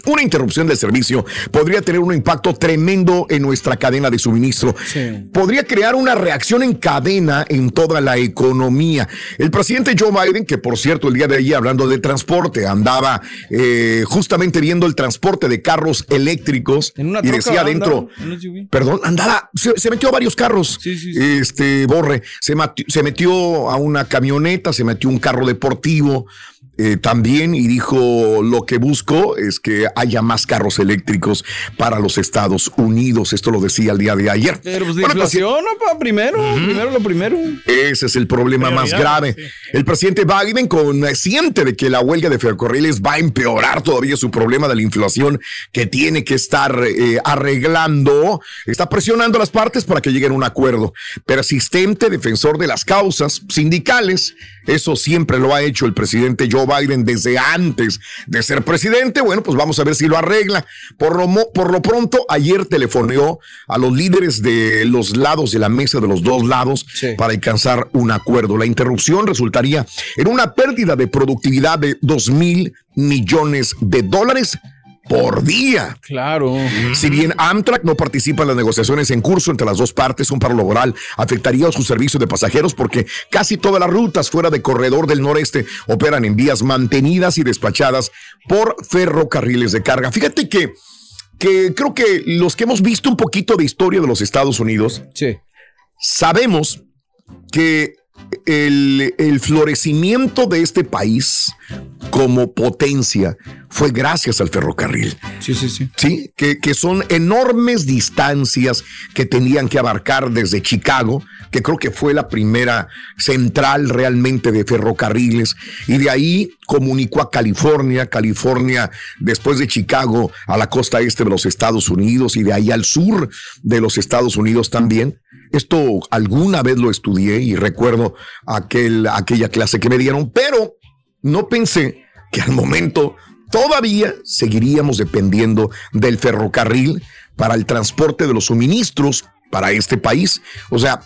una interrupción del servicio podría tener un impacto tremendo en nuestra cadena de suministro. Podría crear una reacción en cadena en toda la economía. El presidente Joe Biden, que por cierto el día de ayer hablando de transporte, andaba eh, justamente viendo el transporte de carros eléctricos y decía adentro, perdón, andaba, se, se metió a varios carros. Este Borre se, se metió a una camioneta, se metió un carro deportivo. Eh, también y dijo lo que busco es que haya más carros eléctricos para los Estados Unidos. Esto lo decía el día de ayer. Pero pues Bueno, inflación. Primero, primero lo primero. ese es el problema más grave. El presidente Biden, consciente de que la huelga de ferrocarriles va a empeorar todavía su problema de la inflación que tiene que estar eh, arreglando, está presionando a las partes para que lleguen a un acuerdo. Persistente defensor de las causas sindicales, eso siempre lo ha hecho el presidente Joe Biden desde antes de ser presidente. Bueno, pues vamos a ver si lo arregla. Por lo, por lo pronto, ayer telefoneó a los líderes de los lados de la mesa, de los dos lados, para alcanzar un acuerdo. La interrupción resultaría en una pérdida de productividad de 2 mil millones de dólares por día. Claro. Si bien Amtrak no participa en las negociaciones en curso entre las dos partes, un paro laboral afectaría a su servicio de pasajeros porque casi todas las rutas fuera de corredor del noreste operan en vías mantenidas y despachadas por ferrocarriles de carga. Fíjate que, que creo que los que hemos visto un poquito de historia de los Estados Unidos, sabemos que el, el florecimiento de este país como potencia fue gracias al ferrocarril. Sí, sí, sí. Sí, que, que son enormes distancias que tenían que abarcar desde Chicago, que creo que fue la primera central realmente de ferrocarriles, y de ahí comunicó a California, California después de Chicago a la costa este de los Estados Unidos y de ahí al sur de los Estados Unidos también. Esto alguna vez lo estudié y recuerdo aquel, aquella clase que me dieron, pero no pensé que al momento todavía seguiríamos dependiendo del ferrocarril para el transporte de los suministros para este país. O sea,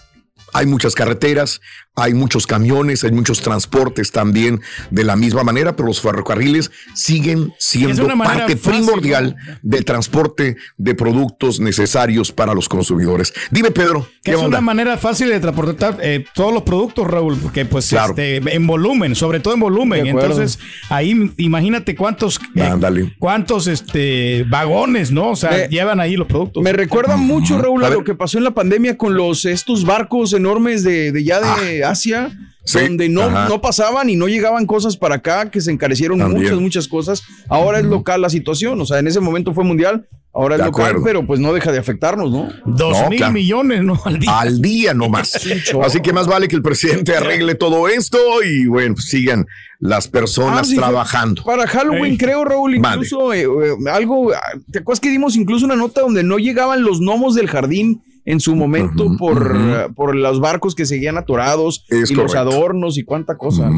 hay muchas carreteras, hay muchos camiones, hay muchos transportes también de la misma manera, pero los ferrocarriles siguen siendo parte fácil, primordial del transporte de productos necesarios para los consumidores. Dime, Pedro, ¿qué es onda? una manera fácil de transportar eh, todos los productos, Raúl, porque pues Claro. este, en volumen, sobre todo en volumen. Entonces, ahí imagínate cuántos eh, Ándale. cuántos este vagones, ¿no? O sea, Me- llevan ahí los productos. Me recuerda mucho, Raúl, a lo que pasó en la pandemia con los estos barcos enormes de, de ya de Asia. Sí, donde no, ajá. no pasaban y no llegaban cosas para acá, que se encarecieron También. muchas, muchas cosas. Ahora es local la situación, o sea, en ese momento fue mundial, ahora es De local, acuerdo. pero pues no deja de afectarnos, ¿no? Dos No, mil claro. millones, ¿no? Al día. al día nomás. Así que más vale que el presidente arregle todo esto y bueno, pues sigan las personas Ah, sí, trabajando. Para Halloween, Ey. creo, Raúl, incluso eh, eh, algo. ah, ¿Te acuerdas que dimos incluso una nota donde no llegaban los gnomos del jardín en su momento por, por los barcos que seguían atorados Es y los adornos y cuánta cosa.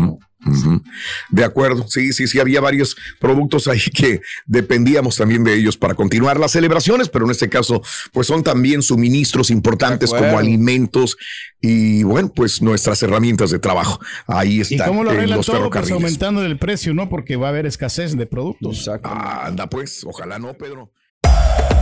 De acuerdo, sí, sí, sí, había varios productos ahí que dependíamos también de ellos para continuar las celebraciones, pero en este caso, pues son también suministros importantes como alimentos y bueno, pues nuestras herramientas de trabajo. Ahí ¿Y están cómo lo arreglan los todo? Pues aumentando el precio, ¿no? Porque va a haber escasez de productos. Anda pues, ojalá no, Pedro.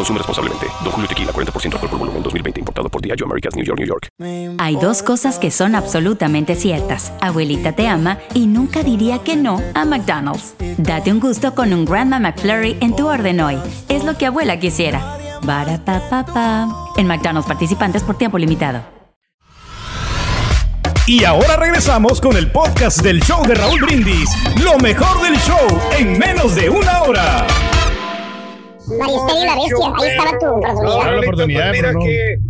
Consume responsablemente. Don Julio Tequila, 40% alcohol por volumen, 2020. Importado por Diageo Americas, New York, New York. Hay dos cosas que son absolutamente ciertas. Abuelita te ama y nunca diría que no a McDonald's. Date un gusto con un Grandma McFlurry en tu orden hoy. Es lo que abuela quisiera. Barapapapa. En McDonald's participantes por tiempo limitado. Y ahora regresamos con el podcast del show de Raúl Brindis. Lo mejor del show en menos de una hora. Maristerio y la bestia, ahí estaba tu oportunidad. Era la oportunidad, pero no,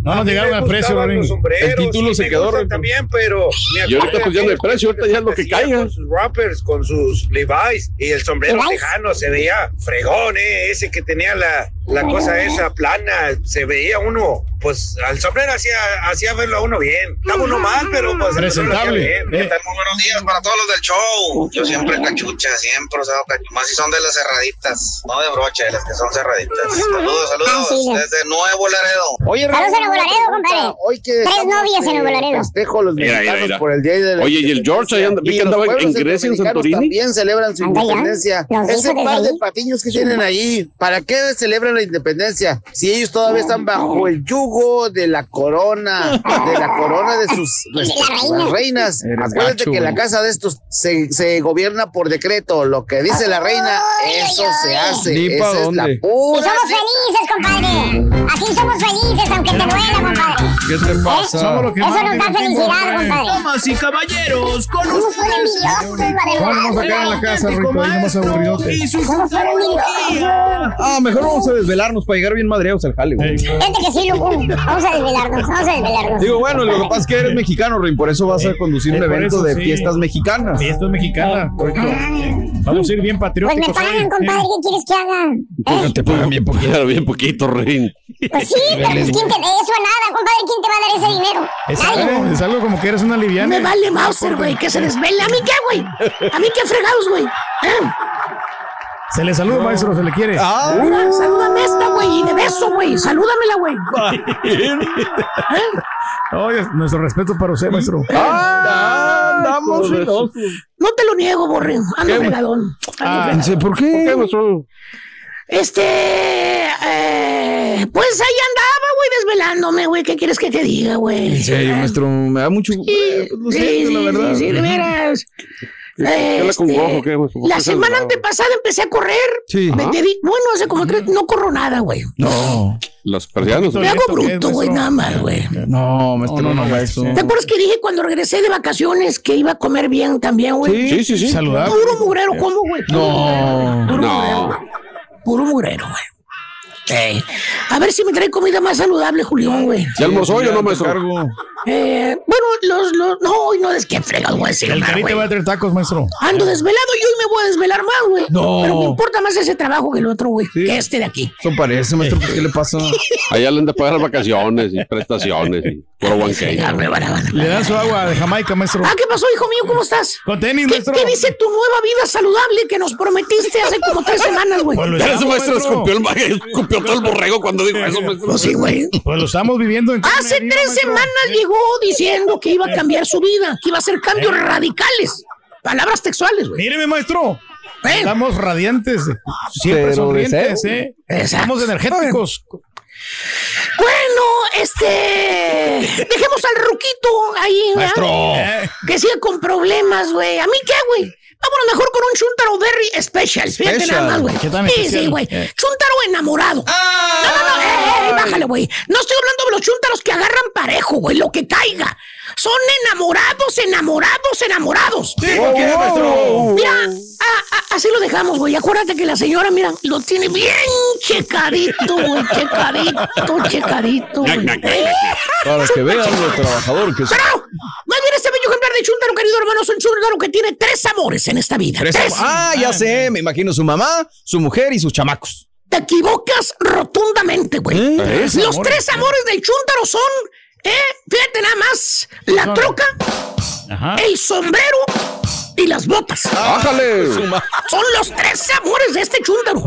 no nos llegaron al precio, Rorín. El título se quedó. También, pero Y ahorita pues ya no hay precio, ahorita ya es lo que caiga. Con sus rappers, con sus Levi's y el sombrero tejano se veía fregón, eh, ese que tenía la, la cosa esa plana, se veía uno, pues al sombrero hacía, hacía verlo a uno bien. Estaba uno mal, pero pues Presentable. Eh, Muy buenos días para todos los del show. Yo siempre cachucha, siempre usado cachucha. Más si son de las cerraditas, no de broche, de las que son cerraditas. Saludos, saludos. Ah, sí. Desde Nuevo Laredo. Oye, Saludos a Nuevo Laredo, compadre. Hoy que Tres novias en Nuevo Laredo. Festejo los Mira, mexicanos mira, mira. por el Día de la Oye, y el George ahí anda- que andaba en Grecia, en Santorini. También celebran su ya. independencia. Ese par de patiños que tienen ahí, ¿para qué celebran la independencia? Si ellos todavía están bajo el yugo de la corona, de la corona de sus respectivas reinas. Acuérdate gacho, que la casa de estos se, se gobierna por decreto. Lo que dice la reina, Ay, eso ay, se ay. hace. Esa es la dónde. Y pura somos felices, compadre. Así somos felices, aunque te duela, compadre. ¿Qué te pasa? Somos los que Eso nos da felicidad, compadre. Damas y caballeros, con Somos un envidiosos, la ¿Cómo nos vamos a quedar en la casa, aburridote. y su Somos un envidiosos. Ah, mejor vamos a desvelarnos para llegar bien madreados al jale, güey. Fíjate que sí, Lucu. Vamos a desvelarnos, vamos a desvelarnos. Digo, bueno, lo que pasa es que eres mexicano, Rin, por eso vas a conducir eh, un evento eso de sí. fiestas mexicanas. Y esto es mexicana. correcto. Vamos a ir bien Pues me patrióticos. pagan, hoy. compadre, ¿qué quieres que haga? ¿Eh? Te pagan bien poquito, bien poquito, Rin. Pues sí, pero pues, ¿quién te, eso a nada, compadre, ¿quién te va a dar ese dinero? Es algo, es algo como que eres una liviana. Me vale Mauser, güey, que se desvele. ¿A mí qué, güey? ¿A mí qué fregados, güey? ¿Eh? Se le saluda, maestro, se le quiere. Ah, Mira, salúdame güey, beso, güey. Salúdamela, güey. Oye, nuestro respeto para usted, maestro. ah, andamos. No te lo niego, borre. Ando. Ando Ah, ¿Por qué? Este. eh, pues ahí andaba, güey, desvelándome, güey. ¿Qué quieres que te diga, güey? En serio, maestro, me da mucho. Sí, eh, pues, sí, sí, la verdad. sí, sí, de veras. ¿Qué le Este, congojo, qué, güey? ¿Por La semana bravo? antepasada empecé a correr. Sí. Me- te di- bueno, hace como tres, no corro nada, güey. No, Los persianos. Me hago ¿esto qué es, bruto, güey, nada más, güey. no, maestro, no, no, eso. ¿Te acuerdas que dije cuando regresé de vacaciones que iba a comer bien también, güey? Sí, sí, sí. Saludable. Puro mugrero, ¿cómo, güey? No. Puro mugrero, No. güey. Puro mugrero, güey. Ey. A ver si me trae comida más saludable, Julián, güey. ¿Ya almorzó yo no, maestro? cargo. Eh, bueno, los, los, no, hoy no es que fregado voy a decir El carita va a traer tacos, maestro. Ando desvelado y hoy me voy a desvelar más, güey. No. Pero me importa más ese trabajo que el otro, güey. Que este de aquí. Eso parece, maestro. ¿por ¿Qué le pasa? Allá le han de pagar las vacaciones y prestaciones y puro one Le dan su agua de Jamaica, maestro. Ah, ¿qué pasó, hijo mío? ¿Cómo estás? Con tenis, ¿Qué, maestro. qué dice tu nueva vida saludable que nos prometiste hace como tres semanas, güey? Pues Ese maestro maestro. escupió el, escupió todo el borrego cuando dijo eso, maestro. Pues sí, güey. Pues lo estamos viviendo en Hace tres maestro. semanas llegó diciendo que iba a cambiar su vida, que iba a hacer cambios radicales. Palabras textuales, güey. Míreme, maestro. ¿Eh? Estamos radiantes. Siempre Pero sonrientes. ¿eh? Estamos energéticos. Bueno, este. Dejemos al ruquito ahí. Eh. Que siga con problemas, güey. ¿A mí qué, güey? Vámonos mejor con un Chuntaro Berry Special. Fíjate Special. nada más, güey. ¿Qué tan Sí, sí, güey. Eh. Chuntaro enamorado. No, no, no. Eh, eh, bájale, güey. No estoy hablando de los chuntaros que agarran parejo, güey. Lo que caiga. Son enamorados, enamorados, enamorados. ¿por qué, maestro? Mira, a- a- así lo dejamos, güey. Acuérdate que la señora, mira, lo tiene bien checadito, güey. Checadito, checadito, güey. Para que vean lo trabajador que es. Pero, ejemplar de Chuntaro, querido hermano, es un Chuntaro que tiene tres amores en esta vida. Tres Tres. am- Ah, ya sé. Me imagino su mamá, su mujer y sus chamacos. Te equivocas rotundamente, güey. Tres Los amores. tres amores del Chuntaro son, eh, fíjate nada más, la troca, Ajá. el sombrero y las botas. ¡Bájale! Son los tres amores de este chúntaro.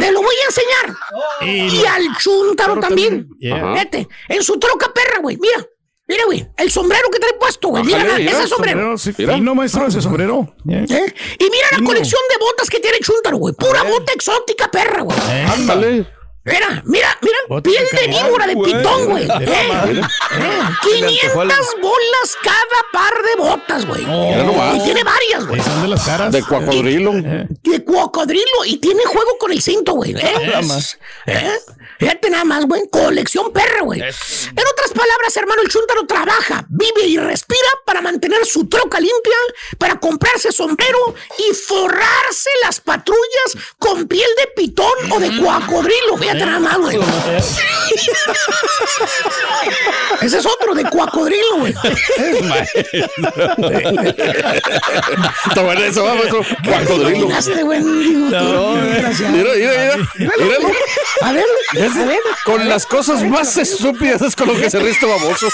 Te lo voy a enseñar. Y Y, al chúntaro también. Yeah. Vete, en su troca perra, güey. Mira, mira, güey. El sombrero que trae puesto, güey. Mira, ese sombrero. sí, Mira. fino, maestro, ese sombrero. Yeah. ¿Eh? Y mira la Fino. colección de botas que tiene el chúntaro, güey. Pura bota exótica perra, güey. Eh, Ándale. Mira, mira, mira. Piel de víbora de pitón, güey. ¿Eh? mamá. Eh, 500 bolas cada par de botas, güey. Y tiene varias, güey. Son de las caras. De cocodrilo. Eh. de cocodrilo y tiene juego con el cinto, güey. ¿eh? Nada más. ¿Eh? Fíjate nada más, güey. Colección perra, güey. En otras palabras, hermano, el chúntaro trabaja, vive y respira para mantener su troca limpia, para comprarse sombrero y forrarse las patrullas con piel de pitón o de cocodrilo. Fíjate más, güey. Ese es otro de cocodrilo, güey. Bueno eso, va, maestro. Cocodrilo. Imaginaste, güey. Digo, tú, desgraciado. Mira, mira, mira. A ver, a ver. Con las cosas más estúpidas es con lo que se ríe este baboso.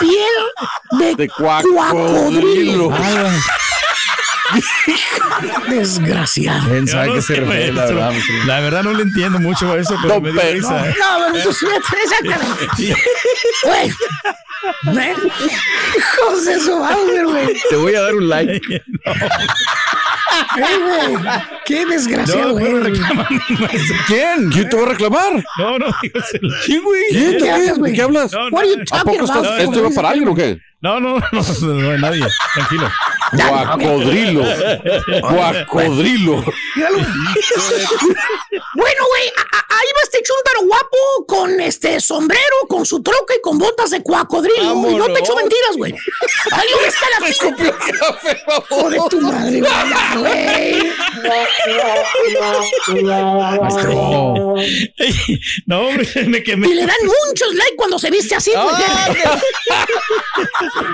Piel de, De cuacodrilo. Desgraciado. ¿Quién Yo sabe no qué se sé, refiere, la verdad? maestro? La verdad no le entiendo mucho a eso, pero No, me dio pero- risa. ¿eh? No, bueno, pues, exactamente. Güey. ¿Eh? Hijos de su madre, güey. Te voy a dar un like. Ay, güey. Qué desgraciado, güey. ¿Quién? ¿Quién te va a reclamar? No, no, dígaselo. ¿Quién, güey? ¿Quién? ¿Qué güey? ¿De qué hablas? No, What are you ¿A poco estás, esto va para alguien o qué? No, no, no, no, no hay nadie. Tranquilo. Guacodrilo. Guacodrilo. Bueno, güey, ahí va este chúntaro guapo con este sombrero, con su troca y con botas de cuacodrilo. Y no te echo mentiras, güey. Ahí lo ves calafín. Hijo de tu madre, güey. No, no hombre, me quemé. Y le dan muchos likes cuando se viste así, güey.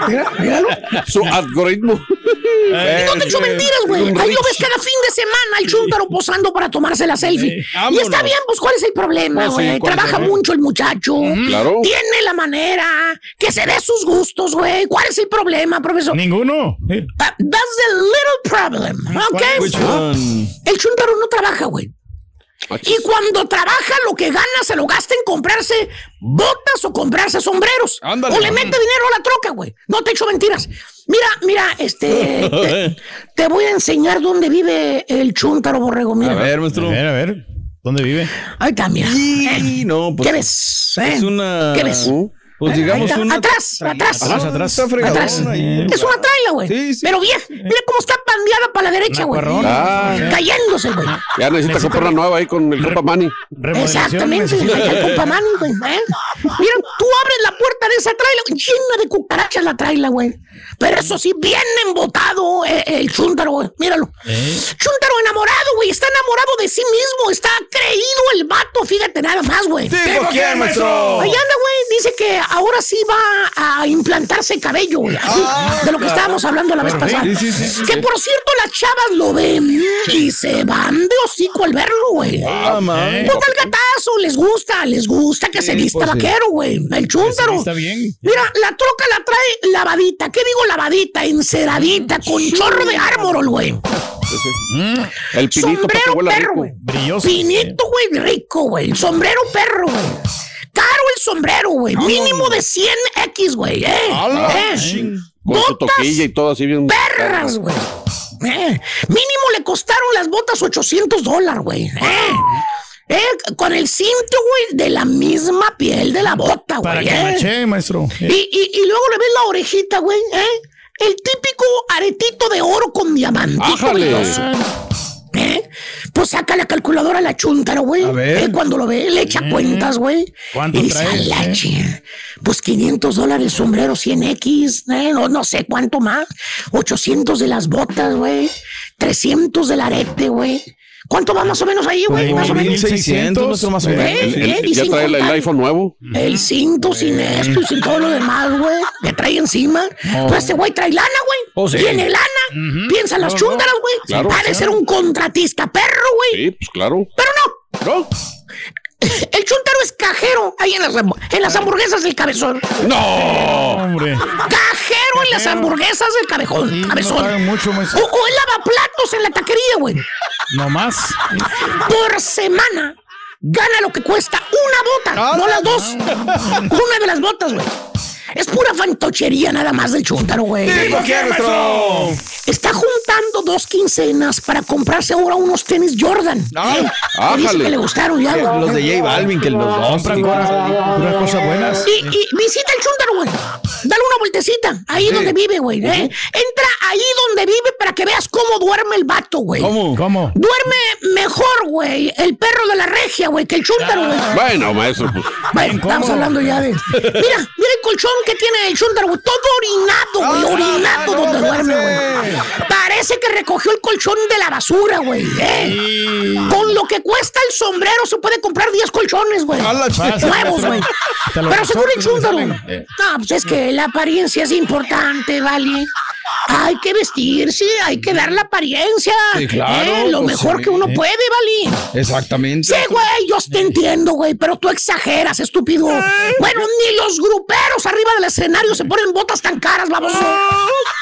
Mira, míralo. Su algoritmo. Y no te echo mentiras, güey. Ahí lo ves cada fin de semana el chúntaro posando para tomarse la selfie. Y está bien, pues, ¿cuál es el problema, sí, güey? ¿cuál es el Trabaja mucho el muchacho. Claro. Tiene la manera. Que se dé sus gustos, güey. ¿Cuál es el problema, profesor? Ninguno. Ah, That's the little problem, ¿ok? Which one? El chúntaro no trabaja, güey. Y cuando trabaja, lo que gana se lo gasta en comprarse botas o comprarse sombreros. Ándale. O le mete dinero a la troca, güey. No te echo mentiras. Mira, mira, este. te, te voy a enseñar dónde vive el chúntaro borrego. Mira. A ver, A maestro. ver, a ver. ¿Dónde vive? Ahí está, mira. Y Eh, no, pues. ¿Qué ves? eh? Es una. ¿Qué ves? Pues digamos una. Atrás, atrás. Atrás, atrás. Atrás. ahí. Es una traila, güey. Sí, sí. Pero vieja. Mira cómo está pandeada para la derecha, güey. Ah, Cayéndose, güey. ya necesita comprar una nueva ahí con el Manny. Remodelación, Exactamente, el compa Manny, güey. ¿eh? Mira, tú abres la puerta de esa traila, llena de cucarachas la traila, güey. Pero eso sí, bien embotado eh, el chúntaro, güey. Míralo. ¿Eh? Chúntaro enamorado, güey. Está enamorado de sí mismo. Está creído el vato, fíjate nada más, güey. Digo, ¿quién, maestro? Ahí anda, güey. dice que ahora sí va a implantarse cabello, güey. así, Ah, de lo que claro. estábamos hablando la vez pasada. Sí, sí, sí. Que por cierto, las chavas lo ven y se van de hocico al verlo, güey. Ah, man. Pues el gatazo, les gusta, les gusta que se vista pues sí. vaquero, güey. El chúntaro. vista bien. Mira, la troca la trae lavadita. ¿Qué digo lavadita? Enceradita, con chorro de ármor, güey. El pinito Sombrero perro, güey. Brilloso. Pinito, güey, rico, güey. Sombrero perro, güey. Caro el sombrero, güey. Mínimo de 100X, güey. Eh. Eh. Con su Botas toquilla y todo así bien. perras, güey. Eh. Mínimo le costaron las botas 800 dólares, güey. Eh. Eh, con el cinto, güey, de la misma piel de la bota, Para güey. que eh. maché, maestro. Y, y, y luego le ves la orejita, güey, ¿eh? El típico aretito de oro con diamantito. ¿Eh? Pues saca la calculadora a la chuntara, güey. A ver. ¿Eh? Cuando lo ve, le echa cuentas, güey. ¿Cuánto y dice, trae? "A la ¿Eh? Pues 500 dólares el sombrero 100X, ¿eh? no, no sé cuánto más. 800 de las botas, güey. 300 del arete, güey. ¿Cuánto va más o menos ahí, güey? Más o menos. 1600, maestro, más o menos. ¿Eh? ¿Eh? Ya trae el, iPhone nuevo. el cinto sin esto y sin todo lo demás, güey. Que trae encima. Pues este güey trae lana, güey. Oh, sí. Tiene lana. Piensa en las No, chúntaras, güey. Claro. De ser un contratista perro, güey. Sí, pues claro. Pero no. ¿No? El chuntaro es cajero ahí en las, en las hamburguesas del cabezón. ¡No! Hombre. Cajero en las hamburguesas del cabezón. Sí, no cabezón. mucho, o, o el lavaplatos en la taquería, güey. No más. Por semana gana lo que cuesta una bota, no las dos. Una de las botas, güey. Es pura fantochería nada más del chúntaro, güey. ¿Por qué, maestro? Está juntando dos quincenas para comprarse ahora unos tenis Jordan. Ah, ¿eh? Que dice ájale. que le gustaron ya, güey. Los de J Balvin, que los dos. Compran cosas, puras cosas buenas. Y, y visita el chúntaro, güey. Dale una vueltecita, ahí donde vive, güey. ¿eh? Entra ahí donde vive para que veas cómo duerme el vato, güey. ¿Cómo? ¿Cómo? Duerme mejor, güey, el perro de la regia, güey, que el chúntaro, güey. Bueno, maestro, pues. Bueno, Bien estamos hablando ya de. Mira, mira el colchón que tiene el chúntaro, güey. Todo orinado, güey. Ah, orinado no, donde duerme, güey. Parece que recogió el colchón de la basura, güey. ¿eh? Con lo que cuesta el sombrero se puede comprar 10 colchones, güey. Nuevos, güey. Pero seguro el. Eh. No, pues es que la apariencia es importante, ¿vale? Hay que vestirse, hay que dar la apariencia. Sí, claro, ¿eh? Lo pues mejor sí. que uno puede, ¿vale? Exactamente. Sí, güey, yo te entiendo, güey, pero tú exageras, estúpido. Bueno, ni los gruperos arriba del escenario se ponen botas tan caras, vamos.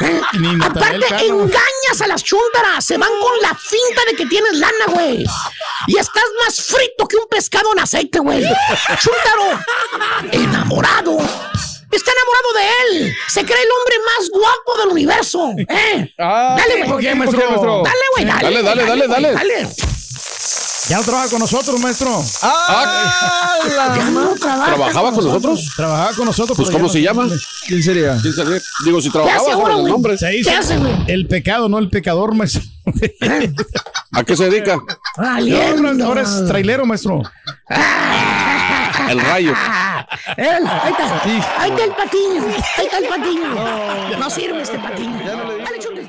¿Eh? Aparte. Engañas a las chúntaras, se van con la finta de que tienes lana, güey. Y estás más frito que un pescado en aceite, güey. Chúntaro, enamorado. Está enamorado de él. Se cree el hombre más guapo del universo. ¿eh? Ah, dale, ¿por güey. Dale, güey, dale. Dale, dale, dale, dale. Ya no trabaja con nosotros, maestro. Ah, Ya no trabaja ¿Trabajaba con nosotros? Trabajaba con nosotros. Pues, ¿cómo ya se no- llama? ¿Quién sería? ¿Quién sabe? Digo, si trabajaba con el güey? nombre. Se hizo ¿Qué hace, güey? el pecado, no el pecador, maestro. ¿A qué se dedica? Ahora es trailero, maestro. El rayo. Él, ahí está. Ahí está el patiño. Ahí está el patiño. No sirve este patiño. Dale, chute.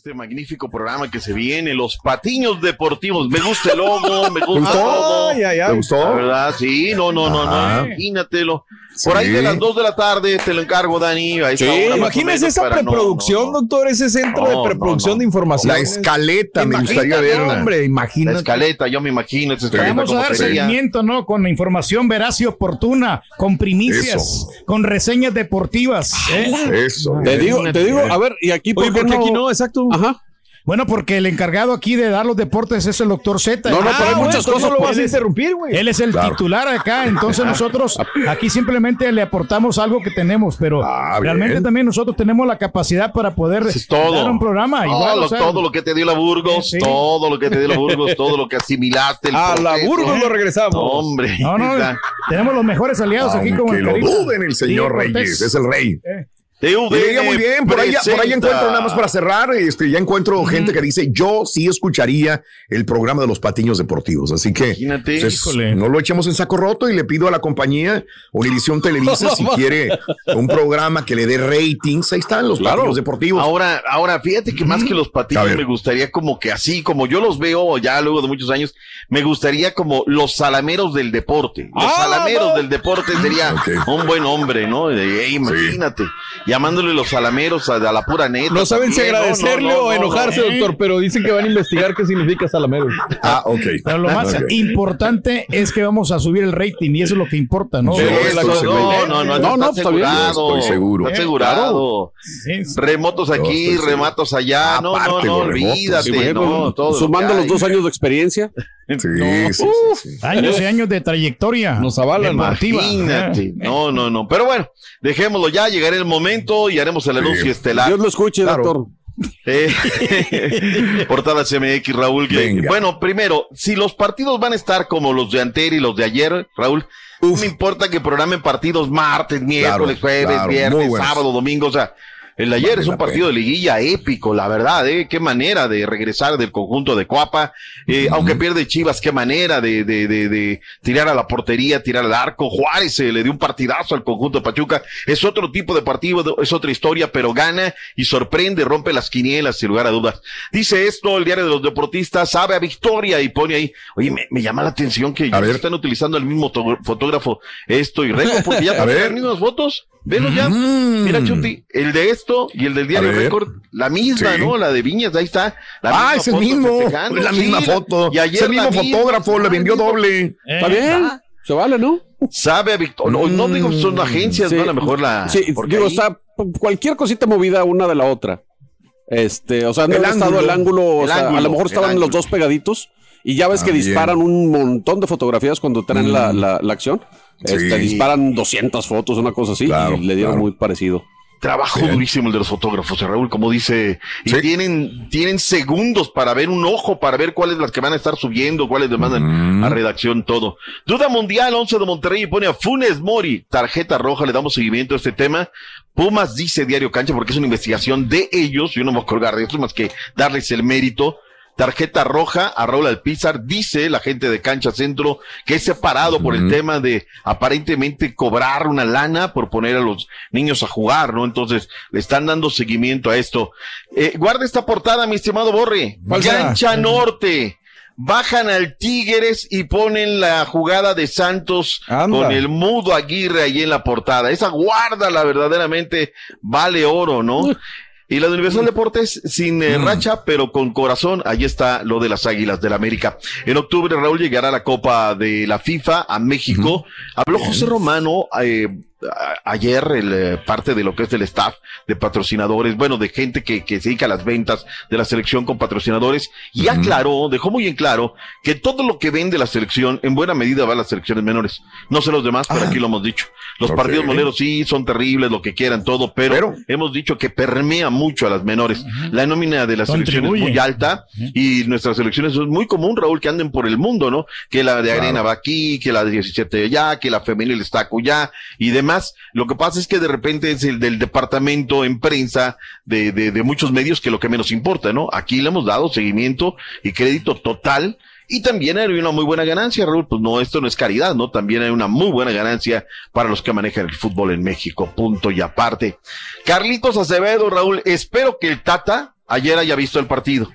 Este magnífico programa que se viene, los patiños deportivos. Me gusta el logo, me gusta gustó? todo. Ay, ay. ¿Te gustó? La verdad, sí, no, no, no, no, imagínatelo. Por ahí de las 2 de la tarde te lo encargo, Dani. Ahí Sí, Imagínese esa preproducción, no, no. doctor, ese centro No, de preproducción no. de información. La escaleta, me gustaría verla. Hombre, La imagínate. escaleta, yo me imagino esa escaleta Vamos a dar seguimiento, ¿no? Con información veraz y oportuna, con primicias, Eso. con reseñas deportivas. ¿eh? Eso. Te digo, te digo, a ver, y aquí, ¿por Oye, qué porque no? aquí no, exacto. Ajá. Bueno, porque el encargado aquí de dar los deportes es el doctor Z. No, no, Ah, pero hay bueno, muchas cosas no lo vas a interrumpir, güey. Él es el titular acá, entonces nosotros aquí simplemente le aportamos algo que tenemos, pero Ah, bien. realmente también nosotros tenemos la capacidad para poder es todo. dar un programa. Todo, igual, o lo, sea, todo lo que te dio la Burgos, Sí, sí. todo lo que te dio la Burgos, todo lo que asimilaste. El A la. Burgos lo regresamos. No, hombre. No, no, tenemos los mejores aliados aquí como el lo duden el señor Sí. Reyes, es el rey. Eh, Diga muy bien, por ahí, por ahí encuentro nada más para cerrar, este, ya encuentro gente que dice, yo sí escucharía el programa de los patiños deportivos, así que pues, no lo echemos en saco roto y le pido a la compañía Univisión Televisa si quiere un programa que le dé ratings, ahí están los patiños deportivos. Ahora, ahora, fíjate que más que los patiños me gustaría como que así, como yo los veo ya luego de muchos años, me gustaría como los salameros del deporte. Los Ah, salameros del deporte sería un buen hombre, ¿no? De, "Ey, imagínate, llamándole los salameros a, a la pura neta. No saben si agradecerle no, no, o no, enojarse, no. doctor, pero dicen que van a investigar qué significa salamero. Ah, ok. Pero lo más Ok. importante es que vamos a subir el rating y eso es lo que importa, ¿no? Sí, seguro. no, no, no, No, no, está asegurado. Estoy seguro. Está asegurado. Remotos aquí, estoy seguro. rematos allá. No, no, no, olvídate. No, todo sumando los dos años de experiencia. Sí, No. sí, Uf. sí, sí. Años y años de trayectoria. Nos avalan. Imagínate. No, no, no. Pero bueno, dejémoslo ya, llegará el momento y haremos el anuncio estelar. Dios lo escuche, Claro. doctor. Eh, Portada CMX, Raúl. que- bueno, primero, si los partidos van a estar como los de anterior y los de ayer, Raúl, no me importa que programen partidos martes, miércoles, Claro, jueves, claro, viernes, sábado, domingo, o sea. El ayer Vale es un partido de liguilla épico, la verdad, ¿eh? Qué manera de regresar del conjunto de Coapa. Eh, Aunque pierde Chivas, qué manera de, de, de, de tirar a la portería, tirar al arco. Juárez eh, le dio un partidazo al conjunto de Pachuca. Es otro tipo de partido, es otra historia, pero gana y sorprende, rompe las quinielas, sin lugar a dudas. Dice esto el diario de los deportistas, sabe a victoria y pone ahí. Oye, me, me llama la atención que ya están utilizando el mismo fotógrafo esto y Record, porque ya A ver. las mismas fotos. Velos ya. Mira, Chuti, el de esto y el del diario. Record, la misma, Sí. ¿no? La de Viñas, ahí está. La Ah, es el mismo. Es la Sí, misma foto. Y ayer es el mismo misma. fotógrafo, le vendió doble. Está bien. Se vale, ¿no? Sabe a victoria. No, no digo que son agencias, Sí. ¿no? A lo mejor la. Sí, porque digo, ahí- está cualquier cosita movida una de la otra. Este, o sea, no El han estado ángulo. el ángulo, o El sea, a lo mejor estaban los dos pegaditos y ya ves Ah, que bien. disparan un montón de fotografías cuando traen la, la, la acción. Sí. Este, disparan 200 fotos, una cosa así, Claro, y le dieron claro. muy parecido. Trabajo Bien. durísimo el de los fotógrafos, eh, Raúl, como dice. Y Sí. tienen, tienen segundos para ver un ojo, para ver cuáles las que van a estar subiendo, cuáles le mandan Mm. a redacción, todo. Duda Mundial, 11 de Monterrey, pone a Funes Mori, tarjeta roja, le damos seguimiento a este tema. Pumas dice Diario Cancha, porque es una investigación de ellos, yo no me voy a colgar de esto más que darles el mérito. Tarjeta roja a Raúl Alpizar, dice la gente de Cancha Centro que es separado por el tema de aparentemente cobrar una lana por poner a los niños a jugar, ¿no? Entonces le están dando seguimiento a esto. Eh, guarda esta portada, mi estimado Borre. Cancha Norte. Bajan al Tigres y ponen la jugada de Santos Anda. con el mudo Aguirre ahí en la portada. Esa guarda la verdaderamente vale oro, ¿no? Y la de Universal Deportes sin eh, racha, pero con corazón. Ahí está lo de las Águilas del América. En octubre, Raúl llegará la Copa de la FIFA a México. Habló José Romano eh, a- ayer, el, eh, parte de lo que es del staff de patrocinadores, bueno, de gente que, que se dedica a las ventas de la selección con patrocinadores, y aclaró, dejó muy en claro que todo lo que vende la selección en buena medida va a las selecciones menores. No sé los demás, pero aquí lo hemos dicho. Los partidos moleros sí son terribles, lo que quieran, todo, pero, Pero- hemos dicho que permea mucho a las menores. La nómina de las selecciones es muy alta y nuestras selecciones es muy común, Raúl, que anden por el mundo, ¿no? Que la de Arena va aquí, que la de 17 allá, que la femenil está allá y demás. Lo que pasa es que de repente es el del departamento en prensa de, de, de muchos medios que lo que menos importa, ¿no? Aquí le hemos dado seguimiento y crédito total. Y también hay una muy buena ganancia, Raúl. Pues no, esto no es caridad, ¿no? También hay una muy buena ganancia para los que manejan el fútbol en México. Punto y aparte. Carlitos Acevedo, Raúl, espero que el Tata ayer haya visto el partido.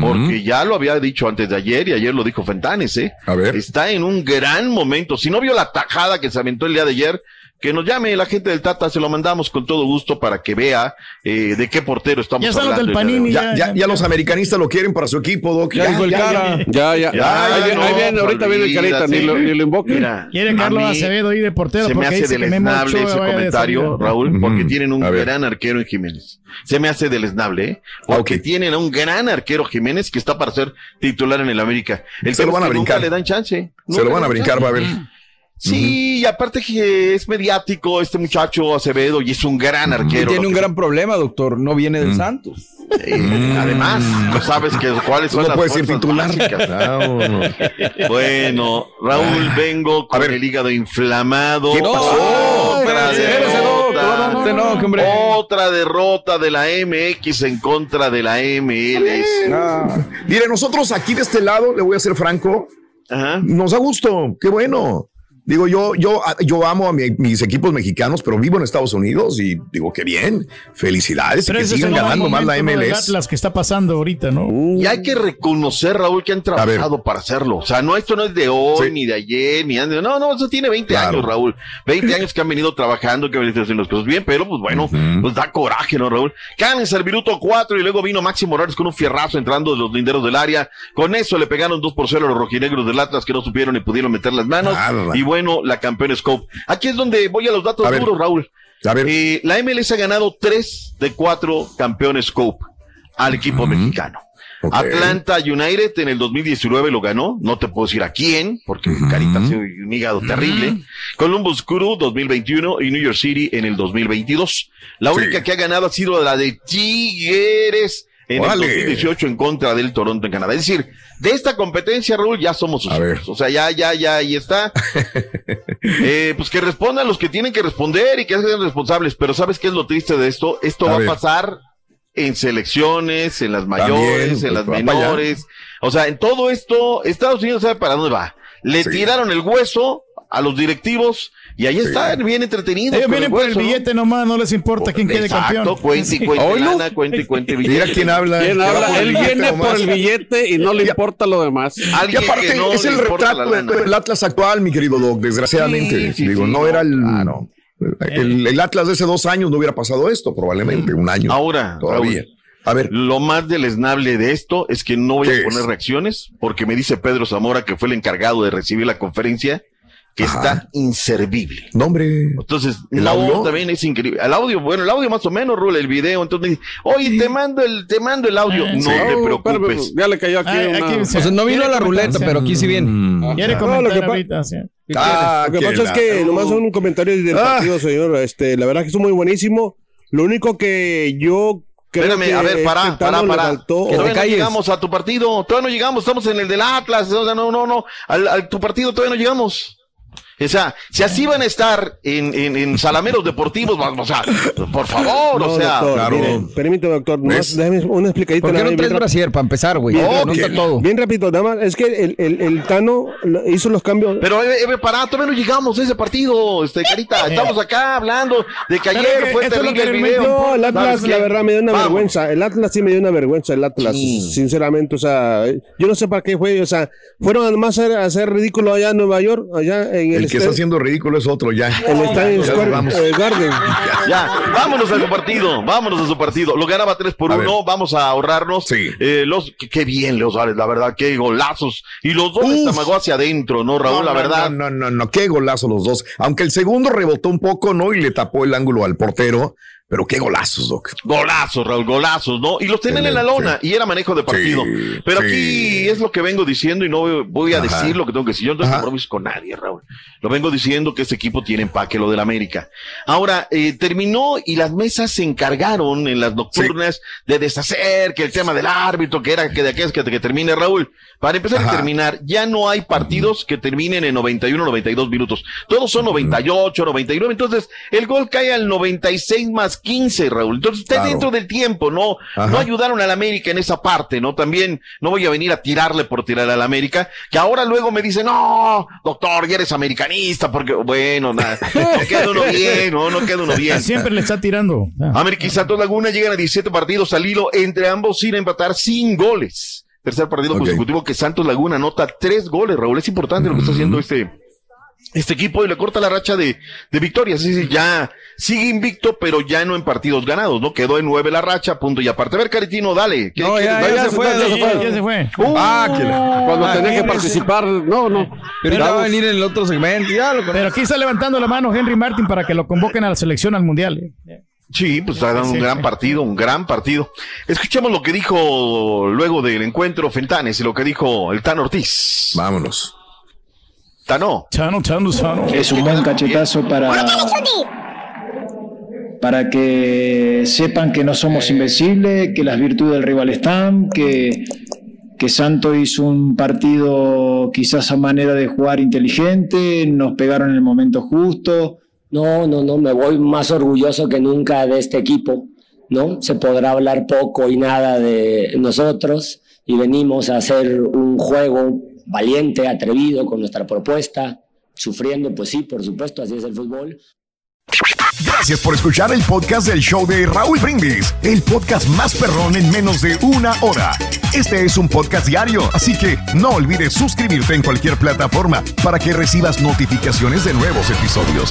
Porque ya lo había dicho antes de ayer y ayer lo dijo Fentanes, ¿eh? A ver. Está en un gran momento. Si no vio la tajada que se aventó el día de ayer, que nos llame la gente del Tata, se lo mandamos con todo gusto para que vea eh, de qué portero estamos Ya hablando. del Panini. Ya, ya, ya los americanistas lo quieren para su equipo, Doc. Ya dijo el cara. Ya, ya. Ya, ahí viene, no, ahí viene, ahorita viene el carita, ni lo, ni lo invoque. Mira, Quiere Carlos mí Acevedo ahí de portero Se me porque hace deleznable ese comentario. Raúl, porque tienen un gran arquero en Jiménez. Se me hace deleznable, ¿eh? Porque Ok. tienen a un gran arquero Jiménez que está para ser titular en el América. El Se lo van a brincar. Nunca le dan chance. Se lo van a brincar, va a ver. Sí, y aparte que es mediático este muchacho Acevedo y es un gran Y arquero. tiene lo un que- gran problema, doctor. No viene del Mm. Santos. Eh, Además, no sabes que, cuáles son no las puedes ser fuerzas titular. Bueno, Raúl, vengo con ver. el hígado inflamado. ¿Qué pasó? Derrota. no, no. Otra derrota de la MX en contra de la MLS. Mire, nosotros aquí de este lado, le voy a ser franco, nos da gusto, qué bueno. Digo, yo, yo, yo amo a mi- mis equipos mexicanos, pero vivo en Estados Unidos y digo, qué bien, felicidades y Pero que sigan ganando más la MLS. Atlas que está pasando ahorita, ¿no? Y hay que reconocer, Raúl, que han trabajado para hacerlo. O sea, no, esto no es de hoy, ni de ayer, ni de... No, no, eso tiene 20 años, Raúl. 20 años que han venido trabajando, que han venido haciendo las cosas bien, pero pues bueno, pues da coraje, ¿no, Raúl? Cáncer, el minuto 4 y luego vino Máximo Morales con un fierrazo entrando de los linderos del área. Con eso le pegaron 2 por 0 a los rojinegros del Atlas que no supieron ni pudieron meter las manos. Y bueno, la campeona Scope. Aquí es donde voy a los datos A ver. duros, Raúl. Eh, la MLS ha ganado 3 de 4 campeones Scope al equipo mexicano. Atlanta United en el 2019 lo ganó, no te puedo decir a quién, porque Carita ha sido un hígado terrible. Columbus Crew 2021 y New York City en el 2022. La única que ha ganado ha sido la de Tigres en el 2018 en contra del Toronto en Canadá. Es decir, de esta competencia, Raúl, ya somos sus hijos. O sea, ya, ya, ya, ahí está. Eh, pues que respondan los que tienen que responder y que sean responsables. Pero ¿sabes qué es lo triste de esto? Esto A va ver. a pasar en selecciones, en las mayores, También, en las pues, allá. menores. O sea, en todo esto, Estados Unidos sabe para dónde va. Le tiraron el hueso a los directivos y ahí están, bien entretenidos. Ellos vienen por el ¿no? billete nomás, no les importa quién quede Exacto, campeón. cuente y cuente lana, cuente y cuente billete. Mira quién habla. ¿Quién habla? Él billete viene nomás. por el billete y no le importa lo demás. Y aparte, es el retrato de- del Atlas actual, mi querido Doc, desgraciadamente. Sí, sí, Digo, sí, no no, era el, el, el Atlas de hace dos años, no hubiera pasado esto, probablemente, un año. Ahora, todavía. Raúl, a ver. Lo más deleznable de esto es que no voy a poner reacciones porque me dice Pedro Zamora, que fue el encargado de recibir la conferencia, que está inservible. No, hombre. Entonces, ¿El no, audio? también es increíble. El audio, bueno, el audio más o menos, Rula, el video. Entonces me dice, oye, te mando el, te mando el audio. no Sí. te preocupes. espérame, ya le cayó aquí Ay, una- aquí O sea, no vino a la ruleta, pero aquí sí viene. Quiere No, comentar lo que ahorita, sí. Ah, lo que pasa es que nomás son comentarios del Ah. partido, señor. Este, la verdad que es muy buenísimo. Lo único que yo creo Espérame, que a ver, pará, este pará, pará. Todavía no llegamos a tu partido. Todavía no llegamos. Estamos en el del Atlas. O sea, no, no, no. Al, al- tu partido todavía no llegamos. O sea, si así van a estar en, en, en Salameros Deportivos, vamos, o sea, por favor, No, o sea. doctor, mire, permítame, doctor, nomás déjeme una explicadita. ¿Por qué no traes bien brasier para empezar, güey? Bien, Anota ok. todo. Bien rápido, nada más, es que el, el, el Tano lo- hizo los cambios. Pero, Eve, Eve, pará, todavía no llegamos a ese partido, este, Carita. Estamos acá hablando de que ayer que fue terrible el video. No, el Atlas, ¿Sabes la verdad, me dio una Vamos. vergüenza. El Atlas sí me dio una vergüenza, el Atlas, sinceramente. O sea, yo no sé para qué fue. O sea, fueron además a hacer, a hacer ridículo allá en Nueva York, allá en el, El que está haciendo ridículo es otro ya. el Estadio Ya Garden. Ya, vámonos a su partido, vámonos a su partido. Lo ganaba 3 por A 1, vamos a ahorrarnos. Eh, los, qué, qué bien, Leo Suárez, la verdad, qué golazos. Y los dos les amagó hacia adentro, ¿no, Raúl? No, la verdad. No, no, no, no, qué golazo los dos. Aunque el segundo rebotó un poco, ¿no? Y le tapó el ángulo al portero. Pero qué golazos, Doc. Golazos, Raúl, golazos, ¿no? Y los tenían en la lona y era manejo de partido. Pero sí. aquí es lo que vengo diciendo y no voy- a Ajá. decir lo que tengo que decir. Yo no tengo compromiso con nadie, Raúl. Lo vengo diciendo que este equipo tiene empaque, lo del América. Ahora, eh, terminó y las mesas se encargaron en las nocturnas de deshacer que el tema del árbitro, que era que de aquellas que, que termine, Raúl. Para empezar Ajá. a terminar, ya no hay partidos que terminen en 91, 92 minutos. Todos son 98, 99. Entonces, el gol cae al 96 más 15, Raúl. Entonces, está Claro. dentro del tiempo, ¿no? Ajá. No ayudaron al América en esa parte, ¿no? También no voy a venir a tirarle por tirar al América, que ahora luego me dice, no, doctor, ya eres americanista, porque, bueno, nada, no queda uno bien, no, no queda uno bien. Siempre le está tirando. Ah. América y Santos Laguna llegan a 17 partidos al hilo, entre ambos sin empatar sin goles. Tercer partido consecutivo que Santos Laguna anota tres goles, Raúl. Es importante lo que está haciendo este, este equipo y le corta la racha de, de victorias. Es decir, ya sigue invicto, pero ya no en partidos ganados, ¿no? Quedó en nueve la racha, punto y aparte. A ver, Caritino, dale. ¿Qué No, ya, se fue, ya se fue. Ya se fue. Uh, Ah, que la- cuando ah, tenía que participar, no, no. Pero ya va a venir en el otro segmento. Ya lo Pero aquí está levantando la mano Henry Martin para que lo convoquen a la selección al mundial. Sí, pues ha dado un gran partido, un gran partido. Escuchemos lo que dijo luego del encuentro Fentanes y lo que dijo el Tano Ortiz. Vámonos. Tano. Chano, chano, chano. Es un buen cachetazo para, para que sepan que no somos invencibles, que las virtudes del rival están, que, que Santo hizo un partido quizás a manera de jugar inteligente, nos pegaron en el momento justo, No, no, no, me voy más orgulloso que nunca de este equipo, ¿no? Se podrá hablar poco y nada de nosotros y venimos a hacer un juego valiente, atrevido con nuestra propuesta, sufriendo, pues sí, por supuesto, así es el fútbol. Gracias por escuchar el podcast del show de Raúl Brindis, el podcast más perrón en menos de una hora. Este es un podcast diario, así que no olvides suscribirte en cualquier plataforma para que recibas notificaciones de nuevos episodios.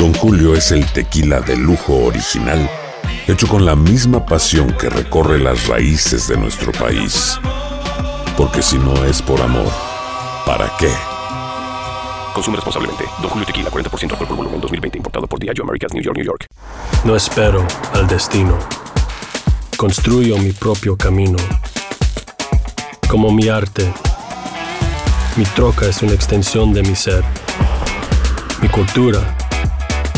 Don Julio es el tequila de lujo original, hecho con la misma pasión que recorre las raíces de nuestro país. Porque si no es por amor, ¿para qué? Consume responsablemente. Don Julio Tequila, 40% alcohol por volumen, 2020. Importado por Diageo Americas, New York, New York. No espero al destino. Construyo mi propio camino. Como mi arte. Mi troca es una extensión de mi ser. Mi cultura.